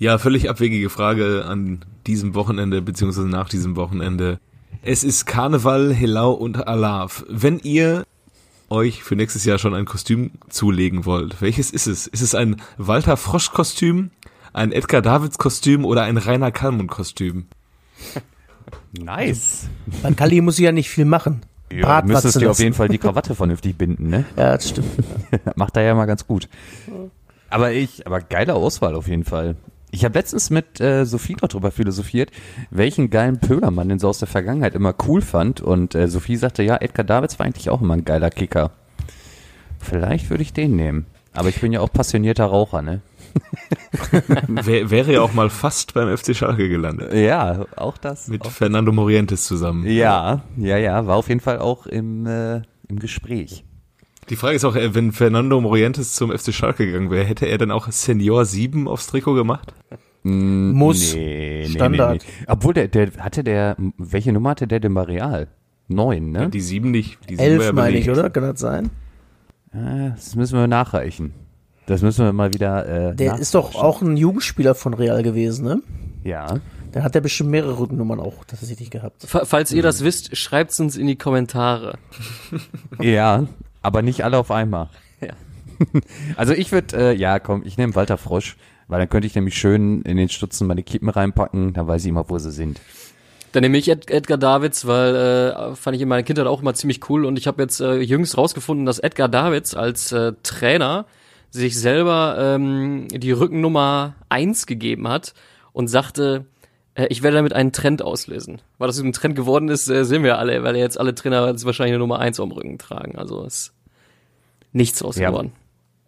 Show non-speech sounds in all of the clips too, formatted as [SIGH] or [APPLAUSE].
Ja, völlig abwegige Frage an diesem Wochenende beziehungsweise nach diesem Wochenende. Es ist Karneval, Helau und Alav. Wenn ihr euch für nächstes Jahr schon ein Kostüm zulegen wollt, welches ist es? Ist es ein Walter Frosch Kostüm, ein Edgar Davids Kostüm oder ein Rainer Kallmund Kostüm? [LAUGHS] Nice. Bei Kali muss ich ja nicht viel machen. Ja, Bart müsstest dir auf jeden Fall die [LAUGHS] Krawatte vernünftig binden, ne? Ja, das stimmt. [LAUGHS] Macht er ja mal ganz gut. Aber ich, aber geile Auswahl auf jeden Fall. Ich habe letztens mit äh, Sophie noch drüber philosophiert, welchen geilen Pöler man denn so aus der Vergangenheit immer cool fand. Und äh, Sophie sagte, ja, Edgar Davids war eigentlich auch immer ein geiler Kicker. Vielleicht würde ich den nehmen. Aber ich bin ja auch passionierter Raucher, ne? [LAUGHS] Wär, wäre ja auch mal fast beim FC Schalke gelandet. Ja, auch das. Mit auch. Fernando Morientes zusammen. Ja, ja, ja, war auf jeden Fall auch im, äh, im Gespräch. Die Frage ist auch, äh, wenn Fernando Morientes zum FC Schalke gegangen wäre, hätte er dann auch Senior 7 aufs Trikot gemacht? Muss. Nee, nee, Standard. Nee, nee. Obwohl der, der hatte der, welche Nummer hatte der denn bei Real? Neun, ne? Die 7 nicht. Die 7 war Elf ja meine ich, oder? Kann das sein? Das müssen wir nachreichen. Das müssen wir mal wieder. Äh, Der ist doch auch ein Jugendspieler von Real gewesen, ne? Ja. Der hat ja bestimmt mehrere Rückennummern auch tatsächlich gehabt. Fa- Falls ihr das wisst, schreibt's uns in die Kommentare. Ja, aber nicht alle auf einmal. [LAUGHS] Ja. Also ich würde, äh, ja, komm, ich nehme Walter Frosch, weil dann könnte ich nämlich schön in den Stutzen meine Kippen reinpacken, dann weiß ich immer, wo sie sind. Dann nehme ich Ed Edgar Davids, weil äh, fand ich in meiner Kindheit auch immer ziemlich cool und ich habe jetzt äh, jüngst rausgefunden, dass Edgar Davids als äh, Trainer sich selber ähm, die Rückennummer eins gegeben hat und sagte, äh, ich werde damit einen Trend auslösen. Weil das ein Trend geworden ist, äh, sehen wir alle, weil jetzt alle Trainer jetzt wahrscheinlich eine Nummer eins am Rücken tragen. Also ist nichts aus Ja. geworden.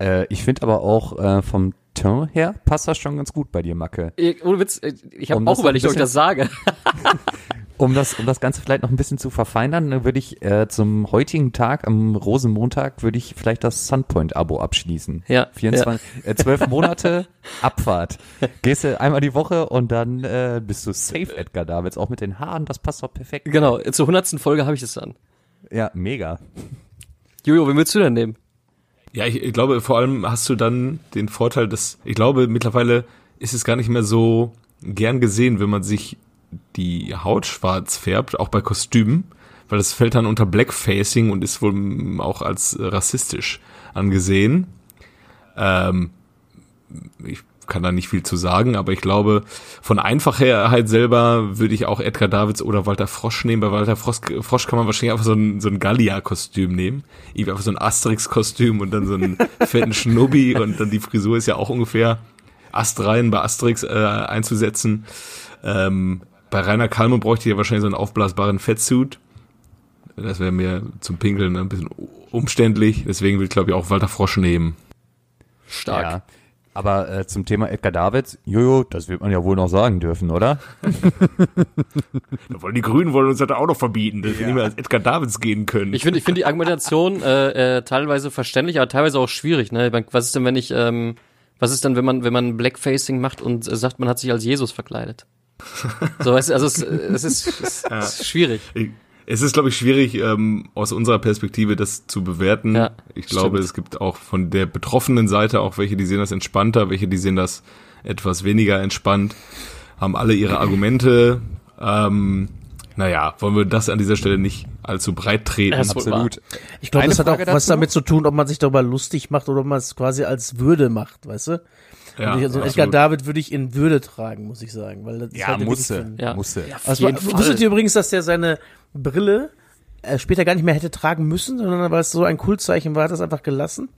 Äh, ich finde aber auch äh, vom Ton her passt das schon ganz gut bei dir, Macke. Ich, ohne Witz, äh, ich habe Um auch überlegt, ob ich das sage. [LAUGHS] [LAUGHS] Um das, um das Ganze vielleicht noch ein bisschen zu verfeinern, ne, würde ich äh, zum heutigen Tag, am Rosenmontag, würde ich vielleicht das Sunpoint-Abo abschließen. Ja, 24, Äh, 12 Monate [LAUGHS] Abfahrt. Gehst du einmal die Woche und dann äh, bist du safe, Edgar Davids. Auch mit den Haaren, das passt doch perfekt. Genau, zur hundertsten Folge habe ich es dann. Ja, mega. Jojo, wen willst du denn nehmen? Ja, ich, ich glaube, vor allem hast du dann den Vorteil, dass ich glaube, mittlerweile ist es gar nicht mehr so gern gesehen, wenn man sich die Haut schwarz färbt, auch bei Kostümen, weil das fällt dann unter Blackfacing und ist wohl auch als rassistisch angesehen. Ähm, ich kann da nicht viel zu sagen, aber ich glaube, von Einfachheit selber würde ich auch Edgar Davids oder Walter Frosch nehmen. Bei Walter Frosch, Frosch kann man wahrscheinlich einfach so ein, so ein Gallia-Kostüm nehmen. Irgendwie einfach so ein Asterix-Kostüm und dann so einen [LAUGHS] fetten Schnubbi und dann die Frisur ist ja auch ungefähr astrein bei Asterix äh, einzusetzen. Ähm, bei Rainer Kalmer bräuchte ich ja wahrscheinlich so einen aufblasbaren Fettsuit. Das wäre mir zum Pinkeln ein bisschen umständlich. Deswegen will ich, glaube ich, auch Walter Frosch nehmen. Stark. Ja. Aber äh, zum Thema Edgar Davids, jojo, das wird man ja wohl noch sagen dürfen, oder? [LAUGHS] Die Grünen wollen uns das auch noch verbieten, dass wir nicht mehr als Edgar Davids gehen können. Ich finde ich finde die Argumentation äh, äh, teilweise verständlich, aber teilweise auch schwierig. Ne? Was ist denn, wenn ich, ähm, was ist denn, wenn man, wenn man Blackfacing macht und äh, sagt, man hat sich als Jesus verkleidet? So, weißt du, also es, es, ist, es ist schwierig. Es ist, glaube ich, schwierig, ähm, aus unserer Perspektive das zu bewerten. Ja, ich glaube, stimmt. es gibt auch von der betroffenen Seite auch welche, die sehen das entspannter, welche, die sehen das etwas weniger entspannt, haben alle ihre Argumente. Ähm, naja, wollen wir das an dieser Stelle nicht allzu breit treten. Ja, ist wohl wahr. Ich glaube, das hat auch Frage was dazu damit zu tun, ob man sich darüber lustig macht oder ob man es quasi als Würde macht, weißt du? Ja, Und ich, so absolut. Edgar David würde ich in Würde tragen, muss ich sagen. Weil das ist halt ein- Ja. musste. Also, wusstet ihr übrigens, dass der seine Brille äh, später gar nicht mehr hätte tragen müssen, sondern weil es so ein Kultzeichen war, hat er es einfach gelassen?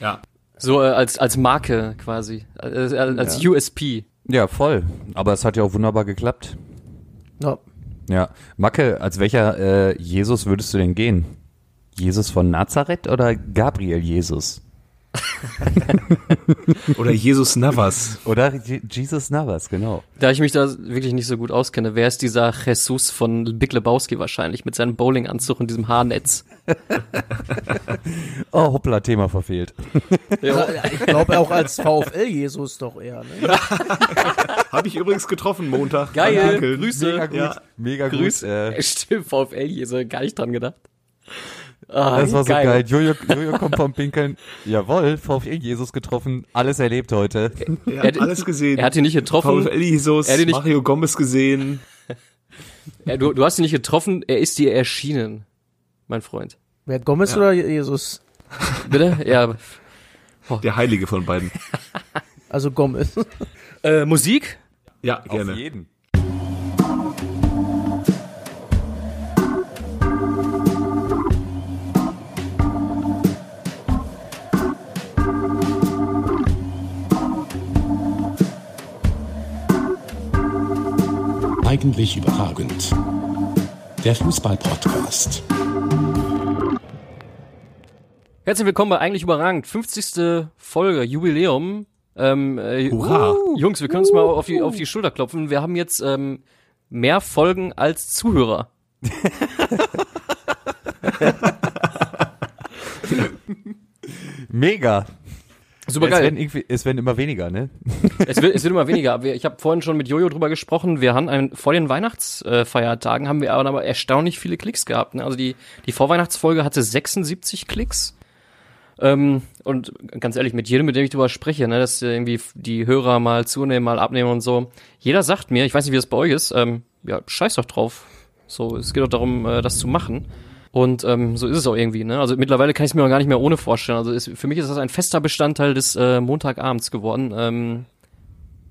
Ja. So äh, als, als Marke quasi, äh, äh, als USP. Ja, voll. Aber es hat ja auch wunderbar geklappt. Ja. Ja. Macke, als welcher äh, Jesus würdest du denn gehen? Jesus von Nazareth oder Gabriel Jesus? [LAUGHS] Oder Jesus Navas. Oder Je Jesus Navas, genau. Da ich mich da wirklich nicht so gut auskenne, wer ist dieser Jesus von Big Lebowski wahrscheinlich mit seinem Bowlinganzug und diesem Haarnetz? [LAUGHS] Oh, hoppla, Thema verfehlt. [LAUGHS] Ja, Ich glaube auch als VfL Jesus doch eher. Ne? Habe ich übrigens getroffen Montag. Geil. Grüße. Mega gut. Ja. Mega gut. Grüß. Äh, Stimmt, VfL, hier so gar nicht dran gedacht. Ah, Das war so geil. Jojo, Jojo kommt vom Pinkeln. [LAUGHS] Jawohl, VfL Jesus getroffen. Alles erlebt heute. Er Er hat hat- alles gesehen. Er hat ihn nicht getroffen. VfL Jesus, Er hat ihn nicht- Mario Gomez gesehen. Ja, [LAUGHS] du, du hast ihn nicht getroffen, er ist dir erschienen, mein Freund. Wer Gomez oder Jesus? [LAUGHS] Bitte? Ja. Der Heilige von beiden. Also Gomez. Äh, Musik? Ja, gerne. jeden. Eigentlich überragend. Der Fußball-Podcast. Herzlich willkommen bei Eigentlich Überragend. 50. Folge, Jubiläum. Ähm, äh, Hurra. Jungs, wir können uns mal auf die, auf die Schulter klopfen. Wir haben jetzt ähm, mehr Folgen als Zuhörer. [LAUGHS] Mega. Super Es werden, geil. es werden immer weniger, ne? [LAUGHS] Es wird, es wird immer weniger. Ich habe vorhin schon mit Jojo drüber gesprochen. Wir haben ein, vor den Weihnachtsfeiertagen haben wir aber, aber erstaunlich viele Klicks gehabt. Ne? Also die, die Vorweihnachtsfolge hatte 76 Klicks. Ähm, und ganz ehrlich, mit jedem, mit dem ich drüber spreche, ne, dass irgendwie die Hörer mal zunehmen, mal abnehmen und so. Jeder sagt mir, ich weiß nicht, wie das bei euch ist, ähm, ja, scheiß doch drauf. So, es geht doch darum, äh, das zu machen. Und ähm, so ist es auch irgendwie, ne? Also mittlerweile kann ich es mir auch gar nicht mehr ohne vorstellen. Also ist, für mich ist das ein fester Bestandteil des äh, Montagabends geworden, ähm,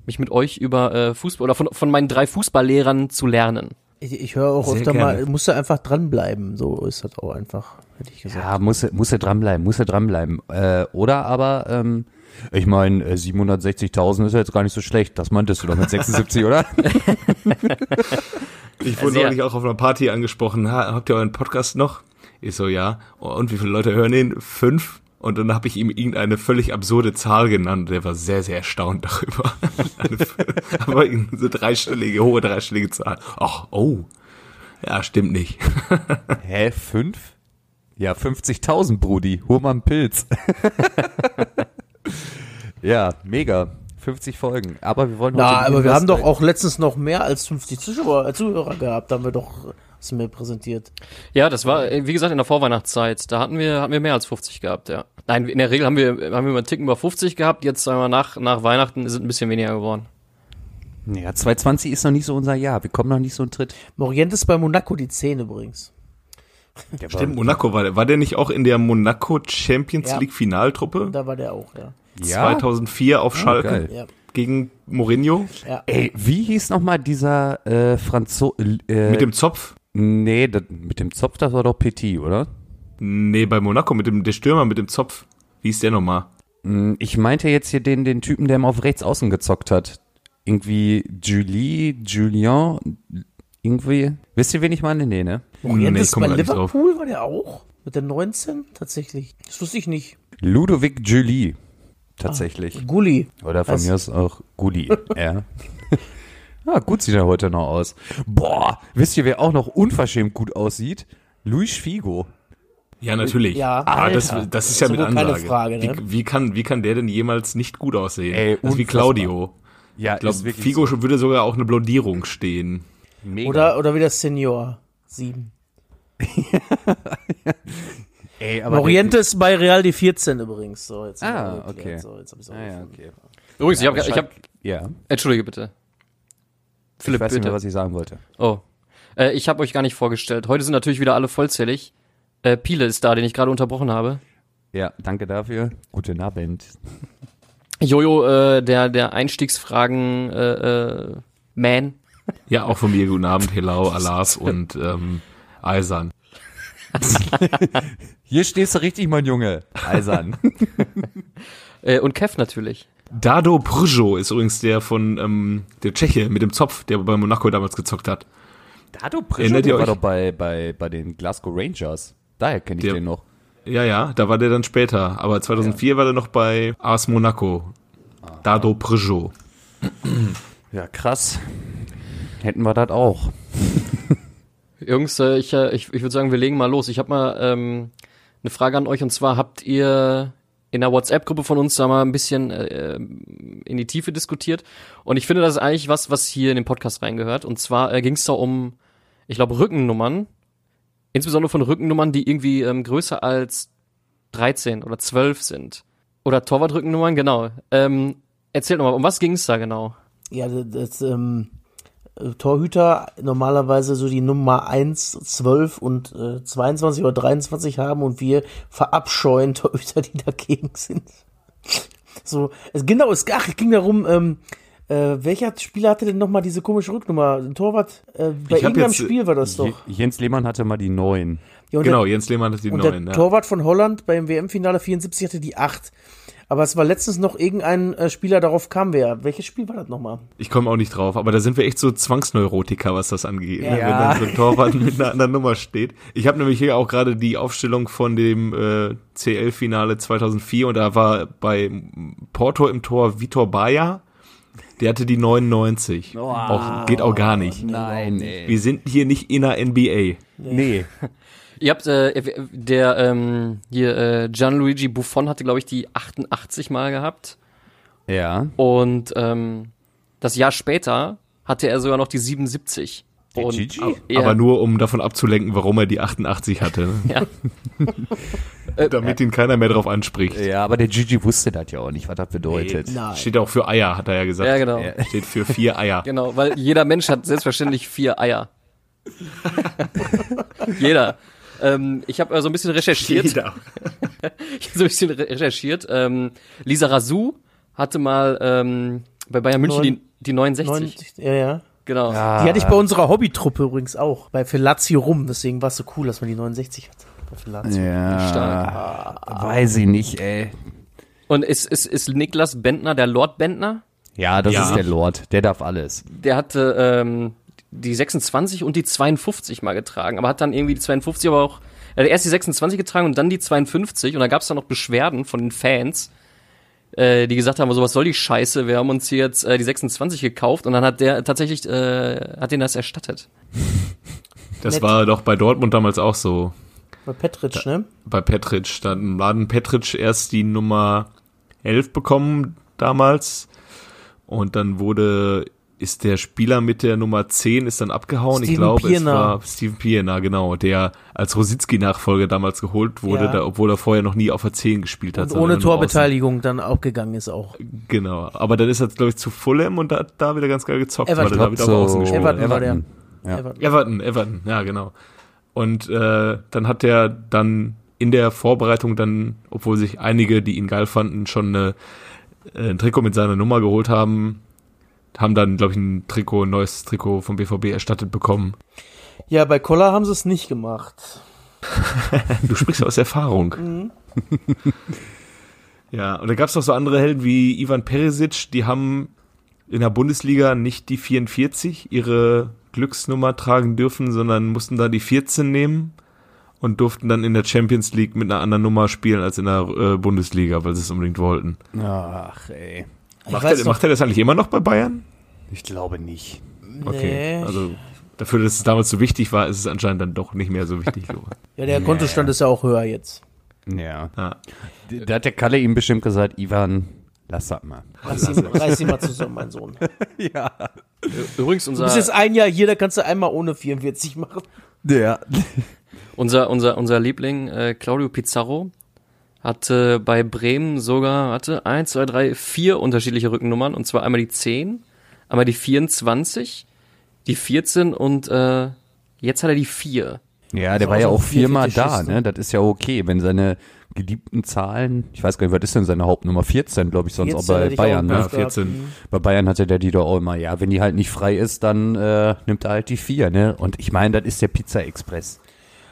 mich mit euch über äh, Fußball oder von, von meinen drei Fußballlehrern zu lernen. Ich, ich höre auch Sehr öfter gerne. mal, musst du einfach dranbleiben. So ist das auch einfach, hätte ich gesagt. Ja, muss, er- muss er dranbleiben, muss er dranbleiben. Äh, oder aber, ähm, ich meine, 760.000 ist ja jetzt gar nicht so schlecht. Das meintest du doch mit 76, oder? [LAUGHS] [LAUGHS] Ich wurde Sehr. neulich auch auf einer Party angesprochen. Ha, habt ihr euren Podcast noch? Ich so, ja. Und wie viele Leute hören den? Fünf. Und dann habe ich ihm irgendeine völlig absurde Zahl genannt. Der war sehr, sehr erstaunt darüber. [LAUGHS] Aber irgendeine so dreistellige, hohe dreistellige Zahl. Ach, oh. Ja, stimmt nicht. [LAUGHS] Hä, fünf? Ja, 50.000, Brudi. Hol mal einen Pilz. [LAUGHS] ja, mega. 50 Folgen. Aber wir wollen Na, heute aber wir haben doch auch letztens noch mehr als 50 Zuschauer, äh, Zuhörer gehabt, haben wir doch hast du mir präsentiert. Ja, das war, äh, wie gesagt, in der Vorweihnachtszeit. Da hatten wir, hatten wir mehr als 50 gehabt, ja. Nein, in der Regel haben wir, haben wir mal einen Ticken über 50 gehabt. Jetzt, sagen wir, nach, nach Weihnachten ist es ein bisschen weniger geworden. Ja, 2020 ist noch nicht so unser Jahr. Wir kommen noch nicht so einen Tritt. Morientes bei Monaco die Zähne übrigens. Der Stimmt, Monaco war der. War der nicht auch in der Monaco Champions Ja. League Finaltruppe? Da war der auch, ja. Ja? 2004 auf Schalke geil. Ja. gegen Mourinho Ey, wie hieß nochmal dieser äh, Franzo... Äh, mit dem Zopf. Nee, das, mit dem Zopf, das war doch Petit, oder? Nee, bei Monaco mit dem der Stürmer mit dem Zopf. Wie ist der nochmal? Hm, Ich meinte jetzt hier den, den Typen, der immer auf rechts außen gezockt hat. Irgendwie Julie, Julien, irgendwie. Wisst ihr, wen ich meine? Nee, ne? Morientes ich komm bei. Liverpool war der auch? Mit der 19? Tatsächlich. Das wusste ich nicht. Ludovic Julie. Tatsächlich. Gulli. Oder von Was? mir aus auch Gulli. ja. [LAUGHS] Ah, gut sieht er heute noch aus. Boah, wisst ihr, wer auch noch unverschämt gut aussieht? Luis Figo. Ja, natürlich. Ja, ah, das, das ist ja Das ist mit Ansage. Frage, ne? wie, wie, kann, wie kann der denn jemals nicht gut aussehen? Ey, das ist wie. Claudio. Ja, Ich glaube, Figo würde sogar auch eine Blondierung stehen. Mega. Oder, oder wie der Senior. 7. [LAUGHS] [LAUGHS] Ey, aber Morientes bei Real die 14 übrigens. So, jetzt Ah, okay. So, jetzt hab ich's auch ah, ja, okay. Übrigens, ich habe, ich hab, Ja, entschuldige bitte. ich Philipp, weiß nicht mehr, bitte. was ich sagen wollte. Oh. Äh, ich habe euch gar nicht vorgestellt. Heute sind natürlich wieder alle vollzählig. Äh, Piele ist da, den ich gerade unterbrochen habe. Ja, danke dafür. Guten Abend. Jojo, äh, der, der Einstiegsfragen, äh, äh, Man. Ja, auch von mir guten Abend, Helau, Alas und ähm, Eisern. [LAUGHS] Hier stehst du richtig, mein Junge. Eisern. [LAUGHS] Äh, und Kev natürlich. Dado Prjo ist übrigens der von ähm, der Tscheche mit dem Zopf, der bei Monaco damals gezockt hat. Dado Erinnert ihr war euch? doch bei, bei, bei den Glasgow Rangers. Daher kenne ich Der- den noch. Ja, ja, da war der dann später. Aber 2004 war der noch bei AS Monaco. Dado Prjo. Ja, krass. Hätten wir das auch. [LAUGHS] Jungs, äh, ich, äh, ich, ich würde sagen, wir legen mal los. Ich habe mal ähm, eine Frage an euch und zwar habt ihr in der WhatsApp-Gruppe von uns da mal ein bisschen äh, in die Tiefe diskutiert und ich finde, das ist eigentlich was, was hier in den Podcast reingehört und zwar äh, ging es da um, ich glaube, Rückennummern insbesondere von Rückennummern, die irgendwie ähm, größer als 13 oder 12 sind. Oder Torwartrückennummern, genau. Ähm, erzähl nochmal, um was ging es da genau? Ja, das, ähm, äh, Torhüter normalerweise so die Nummer 1, 12 und äh, 22 oder 23 haben und wir verabscheuen [LAUGHS] Torhüter, die dagegen sind. So, es, genau, es, ach, es ging darum, ähm, äh, welcher Spieler hatte denn nochmal diese komische Rücknummer? Ein Torwart, äh, bei Ich irgendeinem jetzt, äh, Spiel war das doch. Jens Lehmann hatte mal die neun. Ja, und Genau, der, Jens Lehmann hat die und neuen. der Ja. Torwart von Holland beim WM-Finale 74 hatte die 8. Aber es war letztens noch irgendein äh, Spieler, darauf kam wer. Welches Spiel war das nochmal? Ich komme auch nicht drauf, aber da sind wir echt so Zwangsneurotiker, was das angeht. Ja. ne? Wenn dann so ein Torwart [LAUGHS] mit einer anderen Nummer steht. Ich habe nämlich hier auch gerade die Aufstellung von dem äh, CL-Finale 2004 und da war bei Porto im Tor Vitor Bayer. Der hatte die 99. Auch, geht auch gar nicht. Nein, ey. Wir sind hier nicht in der NBA. Nee. [LAUGHS] Ihr habt, äh, der, ähm, hier, äh, Gianluigi Buffon hatte, glaube ich, die 88 mal gehabt. Ja. Und ähm, das Jahr später hatte er sogar noch die 77. Der Und, Gigi? Ja. Aber nur, um davon abzulenken, warum er die 88 hatte. ne? [LAUGHS] Ja. [LAUGHS] Damit ihn keiner mehr drauf anspricht. Ja, aber der Gigi wusste das ja auch nicht, was das bedeutet. Nein. Steht auch für Eier, hat er ja gesagt. ja, genau. Ja. Steht für vier Eier. [LAUGHS] Genau, weil jeder Mensch hat selbstverständlich vier Eier. jeder. Ähm, ich habe äh, so ein bisschen recherchiert. Jeder. [LAUGHS] Ich habe so ein bisschen re recherchiert. Ähm, Lisa Razou hatte mal ähm, bei Bayern München Neun- die, die 69. 90, ja, ja. Genau. Die hatte ich bei unserer Hobbytruppe übrigens auch. Bei Felazio rum. Deswegen war es so cool, dass man die 69 hatte. Bei Felazio. Ja. Stark. Weiß ich nicht, ey. Und ist, ist, ist Niklas Bentner der Lord Bentner? Ja, das Ja. ist der Lord. Der darf alles. Der hatte ähm, die 26 und die 52 mal getragen, aber hat dann irgendwie die 52 aber auch er hat erst die 26 getragen und dann die 52 und da gab es dann noch Beschwerden von den Fans, äh, die gesagt haben, so was soll die Scheiße, wir haben uns hier jetzt äh, die 26 gekauft und dann hat der tatsächlich äh, hat den das erstattet. [LAUGHS] Das Nett. war doch bei Dortmund damals auch so. Bei Petric, ne? Bei Petric. Dann laden Petric erst die Nummer 11 bekommen damals. Und dann wurde, ist der Spieler mit der Nummer 10 ist dann abgehauen. ich Steven glaube, es Pienaar. war Steven Pienaar, genau, der als Rositzky-Nachfolger damals geholt wurde, Ja. da, obwohl er vorher noch nie auf der 10 gespielt hat. Und ohne nur außen. Torbeteiligung dann auch gegangen ist auch. Genau. Aber dann ist er, glaube ich, zu Fulham und da hat da wieder ganz geil gezockt, Everton. weil er da wieder auf Außen So, gespielt Everton war der. Ja. Everton. Everton, Everton, ja genau. Und äh, dann hat er dann in der Vorbereitung dann, obwohl sich einige, die ihn geil fanden, schon eine, äh, ein Trikot mit seiner Nummer geholt haben, haben dann, glaube ich, ein Trikot, ein neues Trikot vom BVB erstattet bekommen. Ja, bei Koller haben sie es nicht gemacht. [LAUGHS] Du sprichst aus Erfahrung. [LAUGHS] ja, und da gab es noch so andere Helden wie Ivan Perisic, die haben in der Bundesliga nicht die 44 ihre Glücksnummer tragen dürfen, sondern mussten da die 14 nehmen und durften dann in der Champions League mit einer anderen Nummer spielen als in der äh, Bundesliga, weil sie es unbedingt wollten. Ach, ey. Macht er, macht er das eigentlich immer noch bei Bayern? Ich glaube nicht. Okay, Nee. also dafür, dass es damals so wichtig war, ist es anscheinend dann doch nicht mehr so wichtig. [LAUGHS] Ja, der Kontostand ist ja auch höher jetzt. Ja. Ja. Da hat der Kalle ihm bestimmt gesagt, Ivan, lass das mal. Reiß ihn, reiß ihn mal zusammen, mein Sohn. [LAUGHS] Ja. Übrigens Du unser bist jetzt ein Jahr hier, da kannst du einmal ohne 44 machen. Ja. unser unser unser Liebling äh, Claudio Pizarro hatte bei Bremen sogar hatte eins, zwei, drei, vier unterschiedliche Rückennummern und zwar einmal die 10, einmal die 24, die 14 und äh, jetzt hat er die 4. Ja, der war ja auch viermal da, ne? Das ist ja okay, wenn seine geliebten Zahlen, ich weiß gar nicht, was ist denn seine Hauptnummer? 14, glaube ich, sonst auch 14 bei Bayern, auch ne? Ja, Lust gehabt. 14. Bei Bayern hatte der die doch auch immer, ja, wenn die halt nicht frei ist, dann äh, nimmt er halt die vier, ne? Und ich meine, das ist der Pizza Express.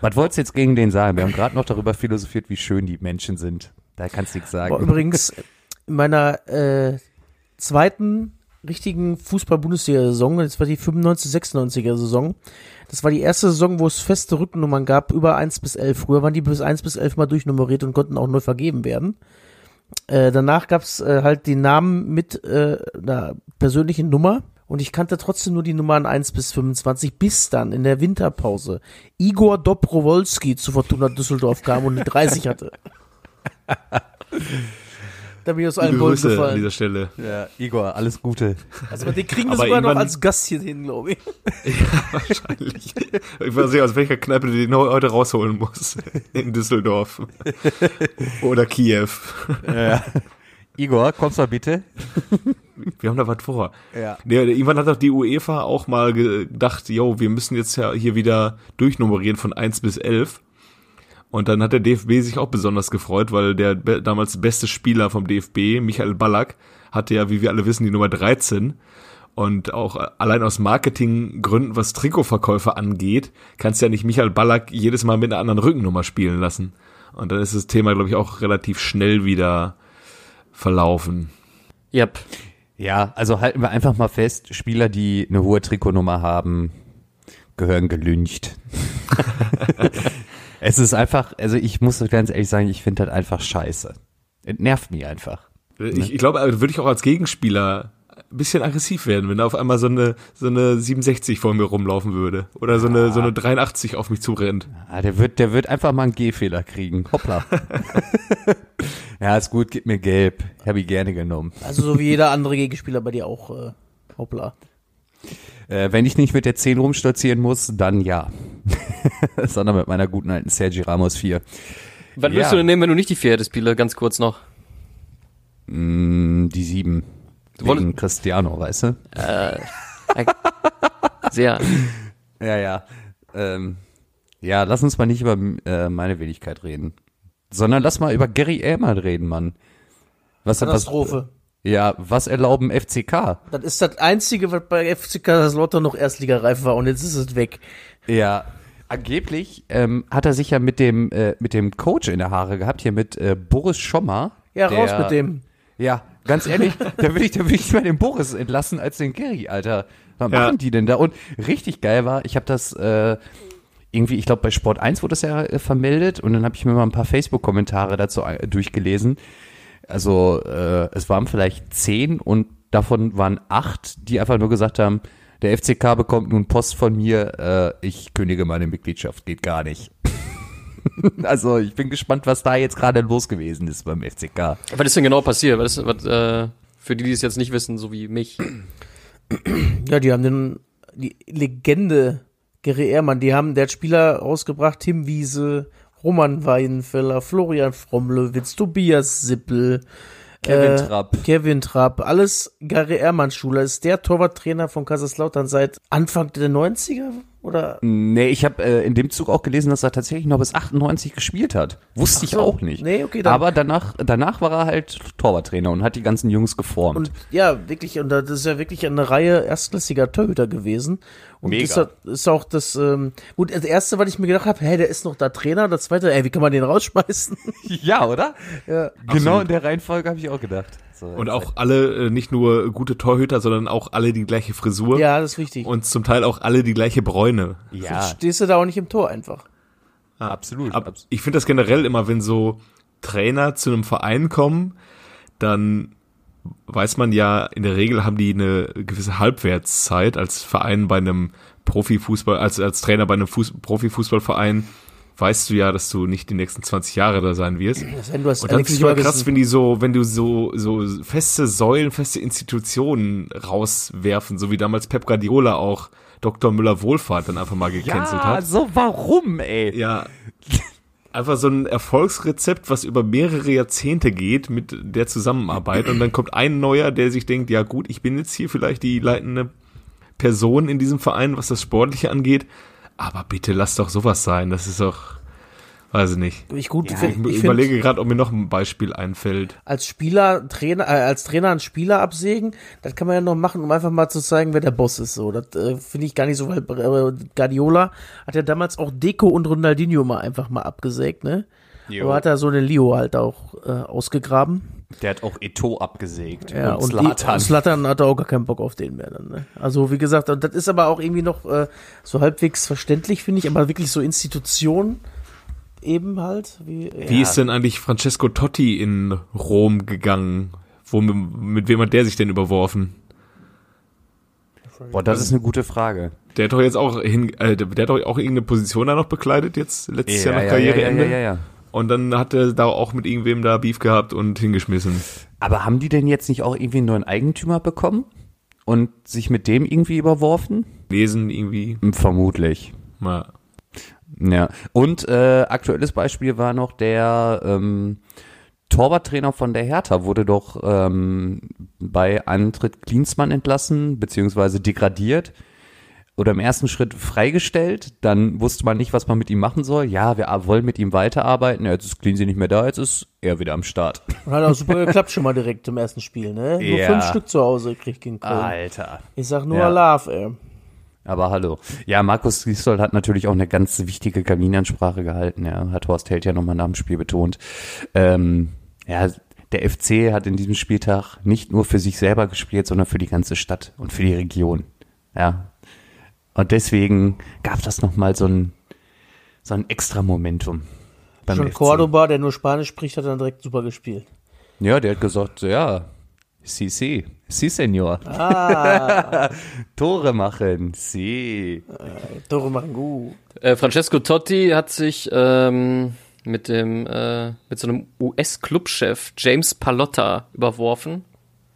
Was wolltest du jetzt gegen den sagen? Wir haben gerade noch darüber philosophiert, wie schön die Menschen sind. Da kannst du nichts sagen. Boah, übrigens, in meiner äh, zweiten richtigen Fußball-Bundesliga-Saison, das war die 95-96er Saison, das war die erste Saison, wo es feste Rückennummern gab, über 1 bis 11. Früher waren die bis 1 bis 11 mal durchnummeriert und konnten auch neu vergeben werden. Äh, danach gab's äh, halt die Namen mit äh, einer persönlichen Nummer und ich kannte trotzdem nur die Nummern 1 bis 25, bis dann in der Winterpause Igor Dobrowolski zu Fortuna Düsseldorf kam und eine 30 hatte. [LAUGHS] Da bin ich aus allen Wolken Grüße an gefallen. dieser Stelle. Ja, Igor, alles Gute. Also den kriegen wir sogar noch als Gast hier hin, glaube ich. [LAUGHS] Wahrscheinlich. Ich weiß nicht, aus welcher Kneipe du den heute rausholen musst. In Düsseldorf. [LAUGHS] Oder Kiew. Ja. Igor, kommst mal bitte. Wir haben da was vor. Ja. Nee, irgendwann hat doch die UEFA auch mal gedacht, yo, wir müssen jetzt ja hier wieder durchnummerieren von 1 bis 11. Und dann hat der DFB sich auch besonders gefreut, weil der be damals beste Spieler vom DFB, Michael Ballack, hatte ja, wie wir alle wissen, die Nummer 13. Und auch allein aus Marketinggründen, was Trikotverkäufe angeht, kannst du ja nicht Michael Ballack jedes Mal mit einer anderen Rückennummer spielen lassen. Und dann ist das Thema, glaube ich, auch relativ schnell wieder verlaufen. Yep. Ja, also halten wir einfach mal fest, Spieler, die eine hohe Trikotnummer haben, gehören gelüncht. [LAUGHS] es ist einfach, also ich muss ganz ehrlich sagen, ich finde das einfach scheiße. Es nervt mich einfach. Ich, ich glaube, da würde ich auch als Gegenspieler bisschen aggressiv werden, wenn da auf einmal so eine, so eine 67 vor mir rumlaufen würde. Oder so eine, so eine 83 auf mich zurennt. Ah, der wird, der wird einfach mal einen Gehfehler kriegen. Hoppla. [LAUGHS] ja, ist gut, gib mir gelb. Habe ich gerne genommen. Also so wie jeder andere Gegenspieler bei dir auch. Äh, hoppla. Äh, wenn ich nicht mit der 10 rumstolzieren muss, dann ja. [LAUGHS] Sondern mit meiner guten alten Sergi Ramos 4. Was Ja. würdest du denn nehmen, wenn du nicht die vierte spiele? Ganz kurz noch. Mm, die 7. Du wolltest- Wegen Cristiano, weißt du? [LAUGHS] Sehr. Ja, ja. Ähm, ja, lass uns mal nicht über äh, meine Wenigkeit reden. Sondern lass mal über Gary Ehrmann reden, Mann. Was, was, Katastrophe. ja, was erlauben FCK? Das ist das Einzige, was bei FC Kaiserslautern noch Erstligareif war und jetzt ist es weg. Ja, angeblich ähm, hat er sich ja mit dem äh, mit dem Coach in der Haare gehabt, hier mit äh, Boris Schommer. Ja, raus der- mit dem. Ja, ganz ehrlich, da will ich, da will ich mal den Boris entlassen als den Gary, Alter. Was Ja. machen die denn da? Und richtig geil war, ich habe das äh, irgendwie, ich glaube bei Sport 1 wurde das ja äh, vermeldet und dann habe ich mir mal ein paar Facebook-Kommentare dazu äh, durchgelesen. Also äh, es waren vielleicht zehn und davon waren acht, die einfach nur gesagt haben, der FCK bekommt nun Post von mir, äh, ich kündige meine Mitgliedschaft, geht gar nicht. [LAUGHS] [LAUGHS] also ich bin gespannt, was da jetzt gerade los gewesen ist beim FCK. Was ist denn genau passiert? Was was, äh, für die, die es jetzt nicht wissen, so wie mich. Ja, die haben den, die Legende Gary Ehrmann, die haben, der hat Spieler rausgebracht, Tim Wiese, Roman Weidenfeller, Florian Fromlewitz, Tobias Sippel, Kevin äh, Trapp. Kevin Trapp, alles Gary Ehrmann Schule, ist der Torwarttrainer von Kaiserslautern seit Anfang der 90er oder? Nee, ich habe äh, in dem Zug auch gelesen, dass er tatsächlich noch bis 98 gespielt hat. Wusste ich so. auch nicht. Nee, okay, dann- Aber danach, danach war er halt Torwarttrainer und hat die ganzen Jungs geformt. Und ja, wirklich, und das ist ja wirklich eine Reihe erstklassiger Torhüter gewesen. Und Mega. das hat- ist auch das, ähm, gut, das erste, was ich mir gedacht habe, hä, der ist noch da Trainer, das zweite, ey, wie kann man den rausschmeißen? [LAUGHS] ja, oder? ja. Genau in der Reihenfolge habe ich auch gedacht. So, Und auch alle, äh, nicht nur gute Torhüter, sondern auch alle die gleiche Frisur. ja, das ist wichtig. Und zum Teil auch alle die gleiche Bräune. ja, Stehst du da auch nicht im Tor einfach. absolut. Ab, ich finde das generell immer, wenn so Trainer zu einem Verein kommen, dann weiß man ja, in der Regel haben die eine gewisse Halbwertszeit als Verein bei einem Profifußball, als, als Trainer bei einem Fuß, Profifußballverein, weißt du ja, dass du nicht die nächsten 20 Jahre da sein wirst. Das wenn du hast Und dann immer Ferguson- krass, wenn die so, wenn du so, so feste Säulen, feste Institutionen rauswerfen, so wie damals Pep Guardiola auch Dr. Müller Wohlfahrt dann einfach mal gecancelt ja, hat. so warum, ey? Ja. Einfach so ein Erfolgsrezept, was über mehrere Jahrzehnte geht mit der Zusammenarbeit und dann kommt ein neuer, der sich denkt, ja gut, ich bin jetzt hier vielleicht die leitende Person in diesem Verein, was das Sportliche angeht, aber bitte lass doch sowas sein, das ist doch, weiß ich nicht. ich gut, Ja, find- Ich, ich überlege gerade, ob mir noch ein Beispiel einfällt. als Spieler, Trainer, äh, als Trainer einen Spieler absägen, das kann man ja noch machen, um einfach mal zu zeigen, wer der Boss ist. So, das äh, finde ich gar nicht so, weil äh, Guardiola hat ja damals auch Deco und Ronaldinho mal einfach mal abgesägt, ne? Aber hat er so den Leo halt auch äh, ausgegraben. Der hat auch Eto abgesägt. Ja, und, und die- Zlatan. Zlatan hat auch gar keinen Bock auf den mehr dann, ne? Also, wie gesagt, und das ist aber auch irgendwie noch äh, so halbwegs verständlich, finde ich, aber wirklich so Institutionen eben halt. Wie, Wie ja. ist denn eigentlich Francesco Totti in Rom gegangen? Wo, mit wem hat der sich denn überworfen? Boah, das ist eine gute Frage. Der hat doch jetzt auch hin, äh, der, der hat doch auch irgendeine Position da noch bekleidet jetzt letztes Jahr nach Karriereende. ja, ja, ja. Und dann hat er da auch mit irgendwem da Beef gehabt und hingeschmissen. Aber haben die denn jetzt nicht auch irgendwie einen neuen Eigentümer bekommen? Und sich mit dem irgendwie überworfen? Lesen irgendwie. Hm, Vermutlich. Mal. Ja. Und äh, aktuelles Beispiel war noch der ähm, Torwarttrainer von der Hertha wurde doch ähm, bei Antritt Klinsmann entlassen, beziehungsweise degradiert oder im ersten Schritt freigestellt. Dann wusste man nicht, was man mit ihm machen soll. Ja, wir wollen mit ihm weiterarbeiten. Ja, jetzt ist Cleansy nicht mehr da, jetzt ist er wieder am Start. Und hat auch super geklappt schon mal direkt im ersten Spiel, ne? Nur Ja. fünf Stück zu Hause gekriegt gegen Köln. Alter. Ich sag nur Ja. Love, ey. Aber hallo. Ja, Markus Gisdol hat natürlich auch eine ganz wichtige Kabinansprache gehalten. Ja, hat Horst Held ja nochmal nach dem Spiel betont. Ähm, ja, der FC hat in diesem Spieltag nicht nur für sich selber gespielt, sondern für die ganze Stadt und für die Region. Ja. Und deswegen gab das nochmal so ein, so ein extra Momentum. Schon FC. Cordoba, der nur Spanisch spricht, hat dann direkt super gespielt. Ja, der hat gesagt, ja, sí, sí, sí, señor. Ah, [LAUGHS] Tore machen, sí. Tore machen gut. Äh, Francesco Totti hat sich ähm, mit dem äh, mit so einem US-Clubchef James Palotta überworfen.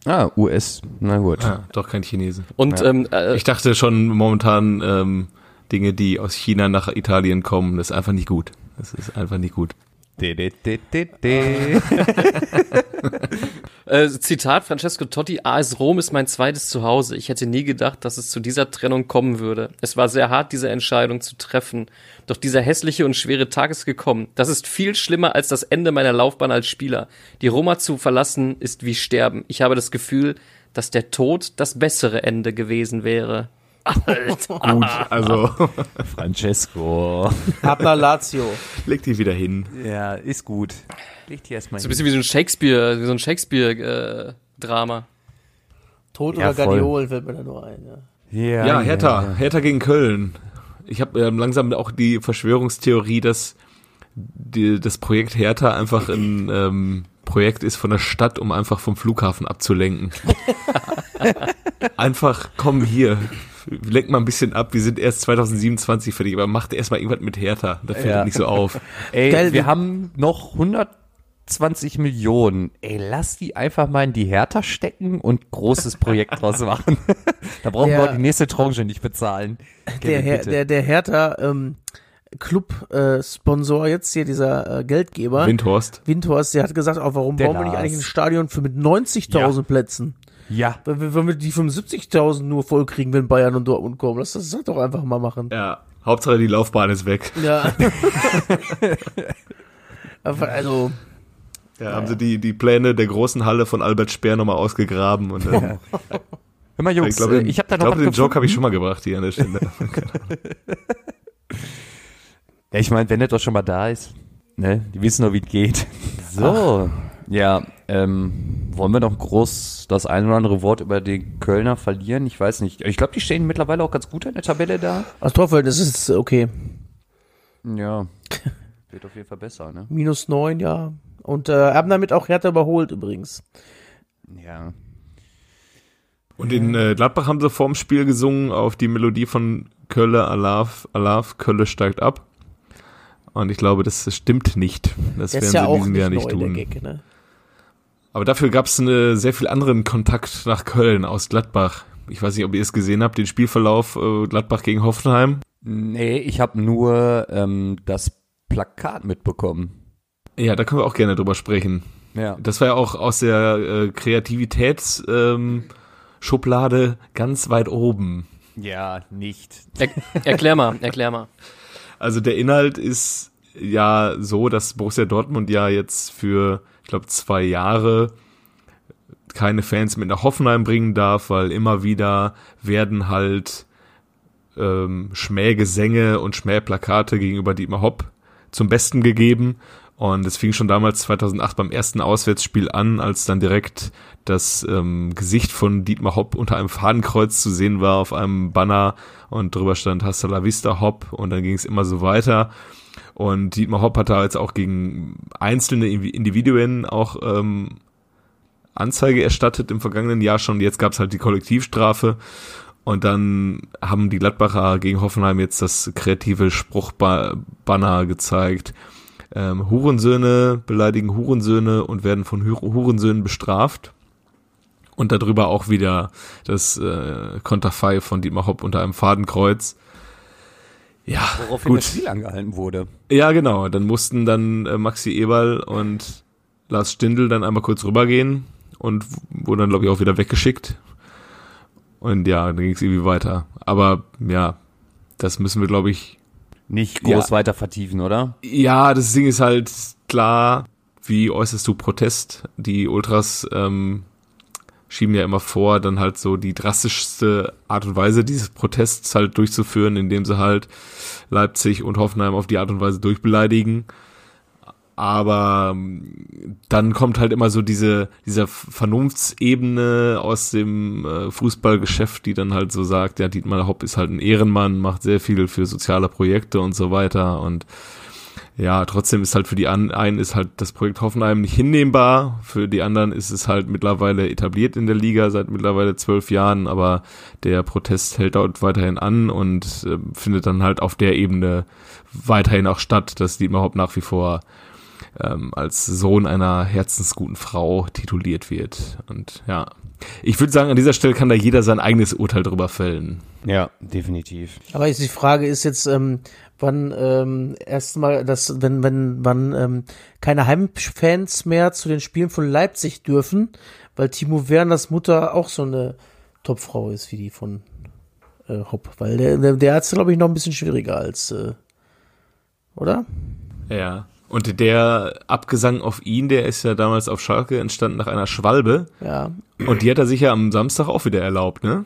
Ah, US, na gut. Ah, doch kein Chinese. Und Ja. ähm, äh, Ich dachte schon momentan ähm, Dinge, die aus China nach Italien kommen, das ist einfach nicht gut. Das ist einfach nicht gut. De, de, de, de, de. [LAUGHS] [LAUGHS] Äh, Zitat Francesco Totti, AS Rom ist mein zweites Zuhause. Ich hätte nie gedacht, dass es zu dieser Trennung kommen würde. Es war sehr hart, diese Entscheidung zu treffen. Doch dieser hässliche und schwere Tag ist gekommen. Das ist viel schlimmer als das Ende meiner Laufbahn als Spieler. Die Roma zu verlassen ist wie sterben. Ich habe das Gefühl, dass der Tod das bessere Ende gewesen wäre. Gut, also [LAUGHS] Francesco. Ab nach Lazio. leg dich wieder hin. Ja, ist gut. Leg die erstmal So ein bisschen wie so ein Shakespeare, wie so ein Shakespeare-Drama. Tod Ja, oder voll. Guardiol fällt mir da nur ein. Ja. Ja, Hertha, Hertha gegen Köln. Ich habe ähm, langsam auch die Verschwörungstheorie, dass die, das Projekt Hertha einfach ein ähm, Projekt ist von der Stadt, um einfach vom Flughafen abzulenken. [LAUGHS] einfach, komm hier, lenk mal ein bisschen ab. Wir sind erst 2027 fertig, aber macht erst mal irgendwas mit Hertha. Da fällt Ja. nicht so auf. [LAUGHS] Ey, Geil, wir haben noch 120 Millionen. Ey, lass die einfach mal in die Hertha stecken und großes Projekt draus [LAUGHS] machen. [LAUGHS] da brauchen Der- wir auch die nächste Tranche nicht bezahlen. Der, Her bitte. der, der Hertha ähm, Club-Sponsor jetzt hier, dieser äh, Geldgeber, Windhorst. Windhorst, der hat gesagt, auch warum Der bauen wir nicht eigentlich ein Stadion für mit 90.000 Ja. Plätzen? Ja, Wenn wir, wenn wir die 75.000 nur voll kriegen, wenn Bayern und Dortmund kommen. Lass das doch einfach mal machen. Ja, Hauptsache die Laufbahn ist weg. Ja. [LAUGHS] [LAUGHS] Aber also, Ja, haben sie die, die Pläne der großen Halle von Albert Speer nochmal ausgegraben. Und dann, Hör mal, Jungs, ich glaube, äh, ich habe da noch was den Joke habe ich gefunden. schon mal gebracht hier an der Stelle. [LAUGHS] Ja, ich meine, wenn der doch schon mal da ist, ne, die wissen doch, wie es geht. So, ja, ähm, wollen wir noch groß das ein oder andere Wort über die Kölner verlieren? Ich weiß nicht. Ich glaube, die stehen mittlerweile auch ganz gut in der Tabelle da. das Torverhältnis ist okay. Ja, [LAUGHS] wird auf jeden Fall besser, ne? Minus neun, ja. Und äh, haben damit auch Hertha überholt übrigens. Ja. Und in äh, Gladbach haben sie vorm Spiel gesungen auf die Melodie von Kölle, Alaf, Alaf, Kölle steigt ab. Und ich glaube, das stimmt nicht. Das Der werden ist sie ja in auch diesem nicht Jahr neu, nicht der tun. Gag, ne? Aber dafür gab es eine sehr viel anderen Kontakt nach Köln aus Gladbach. Ich weiß nicht, ob ihr es gesehen habt, den Spielverlauf äh, Gladbach gegen Hoffenheim. Nee, ich habe nur ähm, das Plakat mitbekommen. Ja, da können wir auch gerne drüber sprechen. Ja. Das war ja auch aus der äh, Kreativitätsschublade ähm, Schublade ganz weit oben. Ja, nicht. Er, erklär mal, erklär mal. Also der Inhalt ist ja so, dass Borussia Dortmund ja jetzt für, ich glaube, zwei Jahre keine Fans mit nach Hoffenheim bringen darf, weil immer wieder werden halt ähm, Schmähgesänge und Schmähplakate gegenüber Dietmar Hopp zum Besten gegeben. Und es fing schon damals 2008 beim ersten Auswärtsspiel an, als dann direkt das ähm, Gesicht von Dietmar Hopp unter einem Fadenkreuz zu sehen war auf einem Banner und drüber stand Hasta la Vista Hopp und dann ging es immer so weiter. Und Dietmar Hopp hat da jetzt auch gegen einzelne Individuen auch ähm, Anzeige erstattet im vergangenen Jahr schon. Jetzt gab es halt die Kollektivstrafe. Und dann haben die Gladbacher gegen Hoffenheim jetzt das kreative Spruchbanner gezeigt. ähm, Hurensöhne beleidigen Hurensöhne und werden von Hu- Hurensöhnen bestraft. Und darüber auch wieder das äh, Konterfei von Dietmar Hopp unter einem Fadenkreuz. Ja, Woraufhin gut. das Spiel angehalten wurde. Ja, genau. Dann mussten dann äh, Maxi Eberl und Lars Stindl dann einmal kurz rübergehen und wurden dann, glaube ich, auch wieder weggeschickt. Und ja, dann ging es irgendwie weiter. Aber ja, das müssen wir, glaube ich. Nicht groß Ja. weiter vertiefen, oder? Ja, das Ding ist halt klar, wie äußerst du Protest? Die Ultras ähm, schieben ja immer vor, dann halt so die drastischste Art und Weise dieses Protests halt durchzuführen, indem sie halt Leipzig und Hoffenheim auf die Art und Weise durchbeleidigen. Aber ähm, dann kommt halt immer so diese, dieser Vernunftsebene aus dem äh, Fußballgeschäft, die dann halt so sagt, ja, Dietmar Hopp ist halt ein Ehrenmann, macht sehr viel für soziale Projekte und so weiter und ja, trotzdem ist halt für die einen ist halt das Projekt Hoffenheim nicht hinnehmbar, für die anderen ist es halt mittlerweile etabliert in der Liga seit mittlerweile zwölf Jahren, aber der Protest hält dort weiterhin an und äh, findet dann halt auf der Ebene weiterhin auch statt, dass Dietmar Hopp nach wie vor ähm, als Sohn einer herzensguten Frau tituliert wird. Und ja, ich würde sagen, an dieser Stelle kann da jeder sein eigenes Urteil drüber fällen. Ja, definitiv. Aber die Frage ist jetzt, ähm, wann ähm, erstmal, dass wenn wenn wann ähm, keine Heimfans mehr zu den Spielen von Leipzig dürfen, weil Timo Werners Mutter auch so eine Topfrau ist wie die von äh, Hopp, weil der der, der hat es glaube ich noch ein bisschen schwieriger als äh, oder? Ja. Und der Abgesang auf ihn, der ist ja damals auf Schalke entstanden nach einer Schwalbe. Ja. Und die hat er sich ja am Samstag auch wieder erlaubt, ne?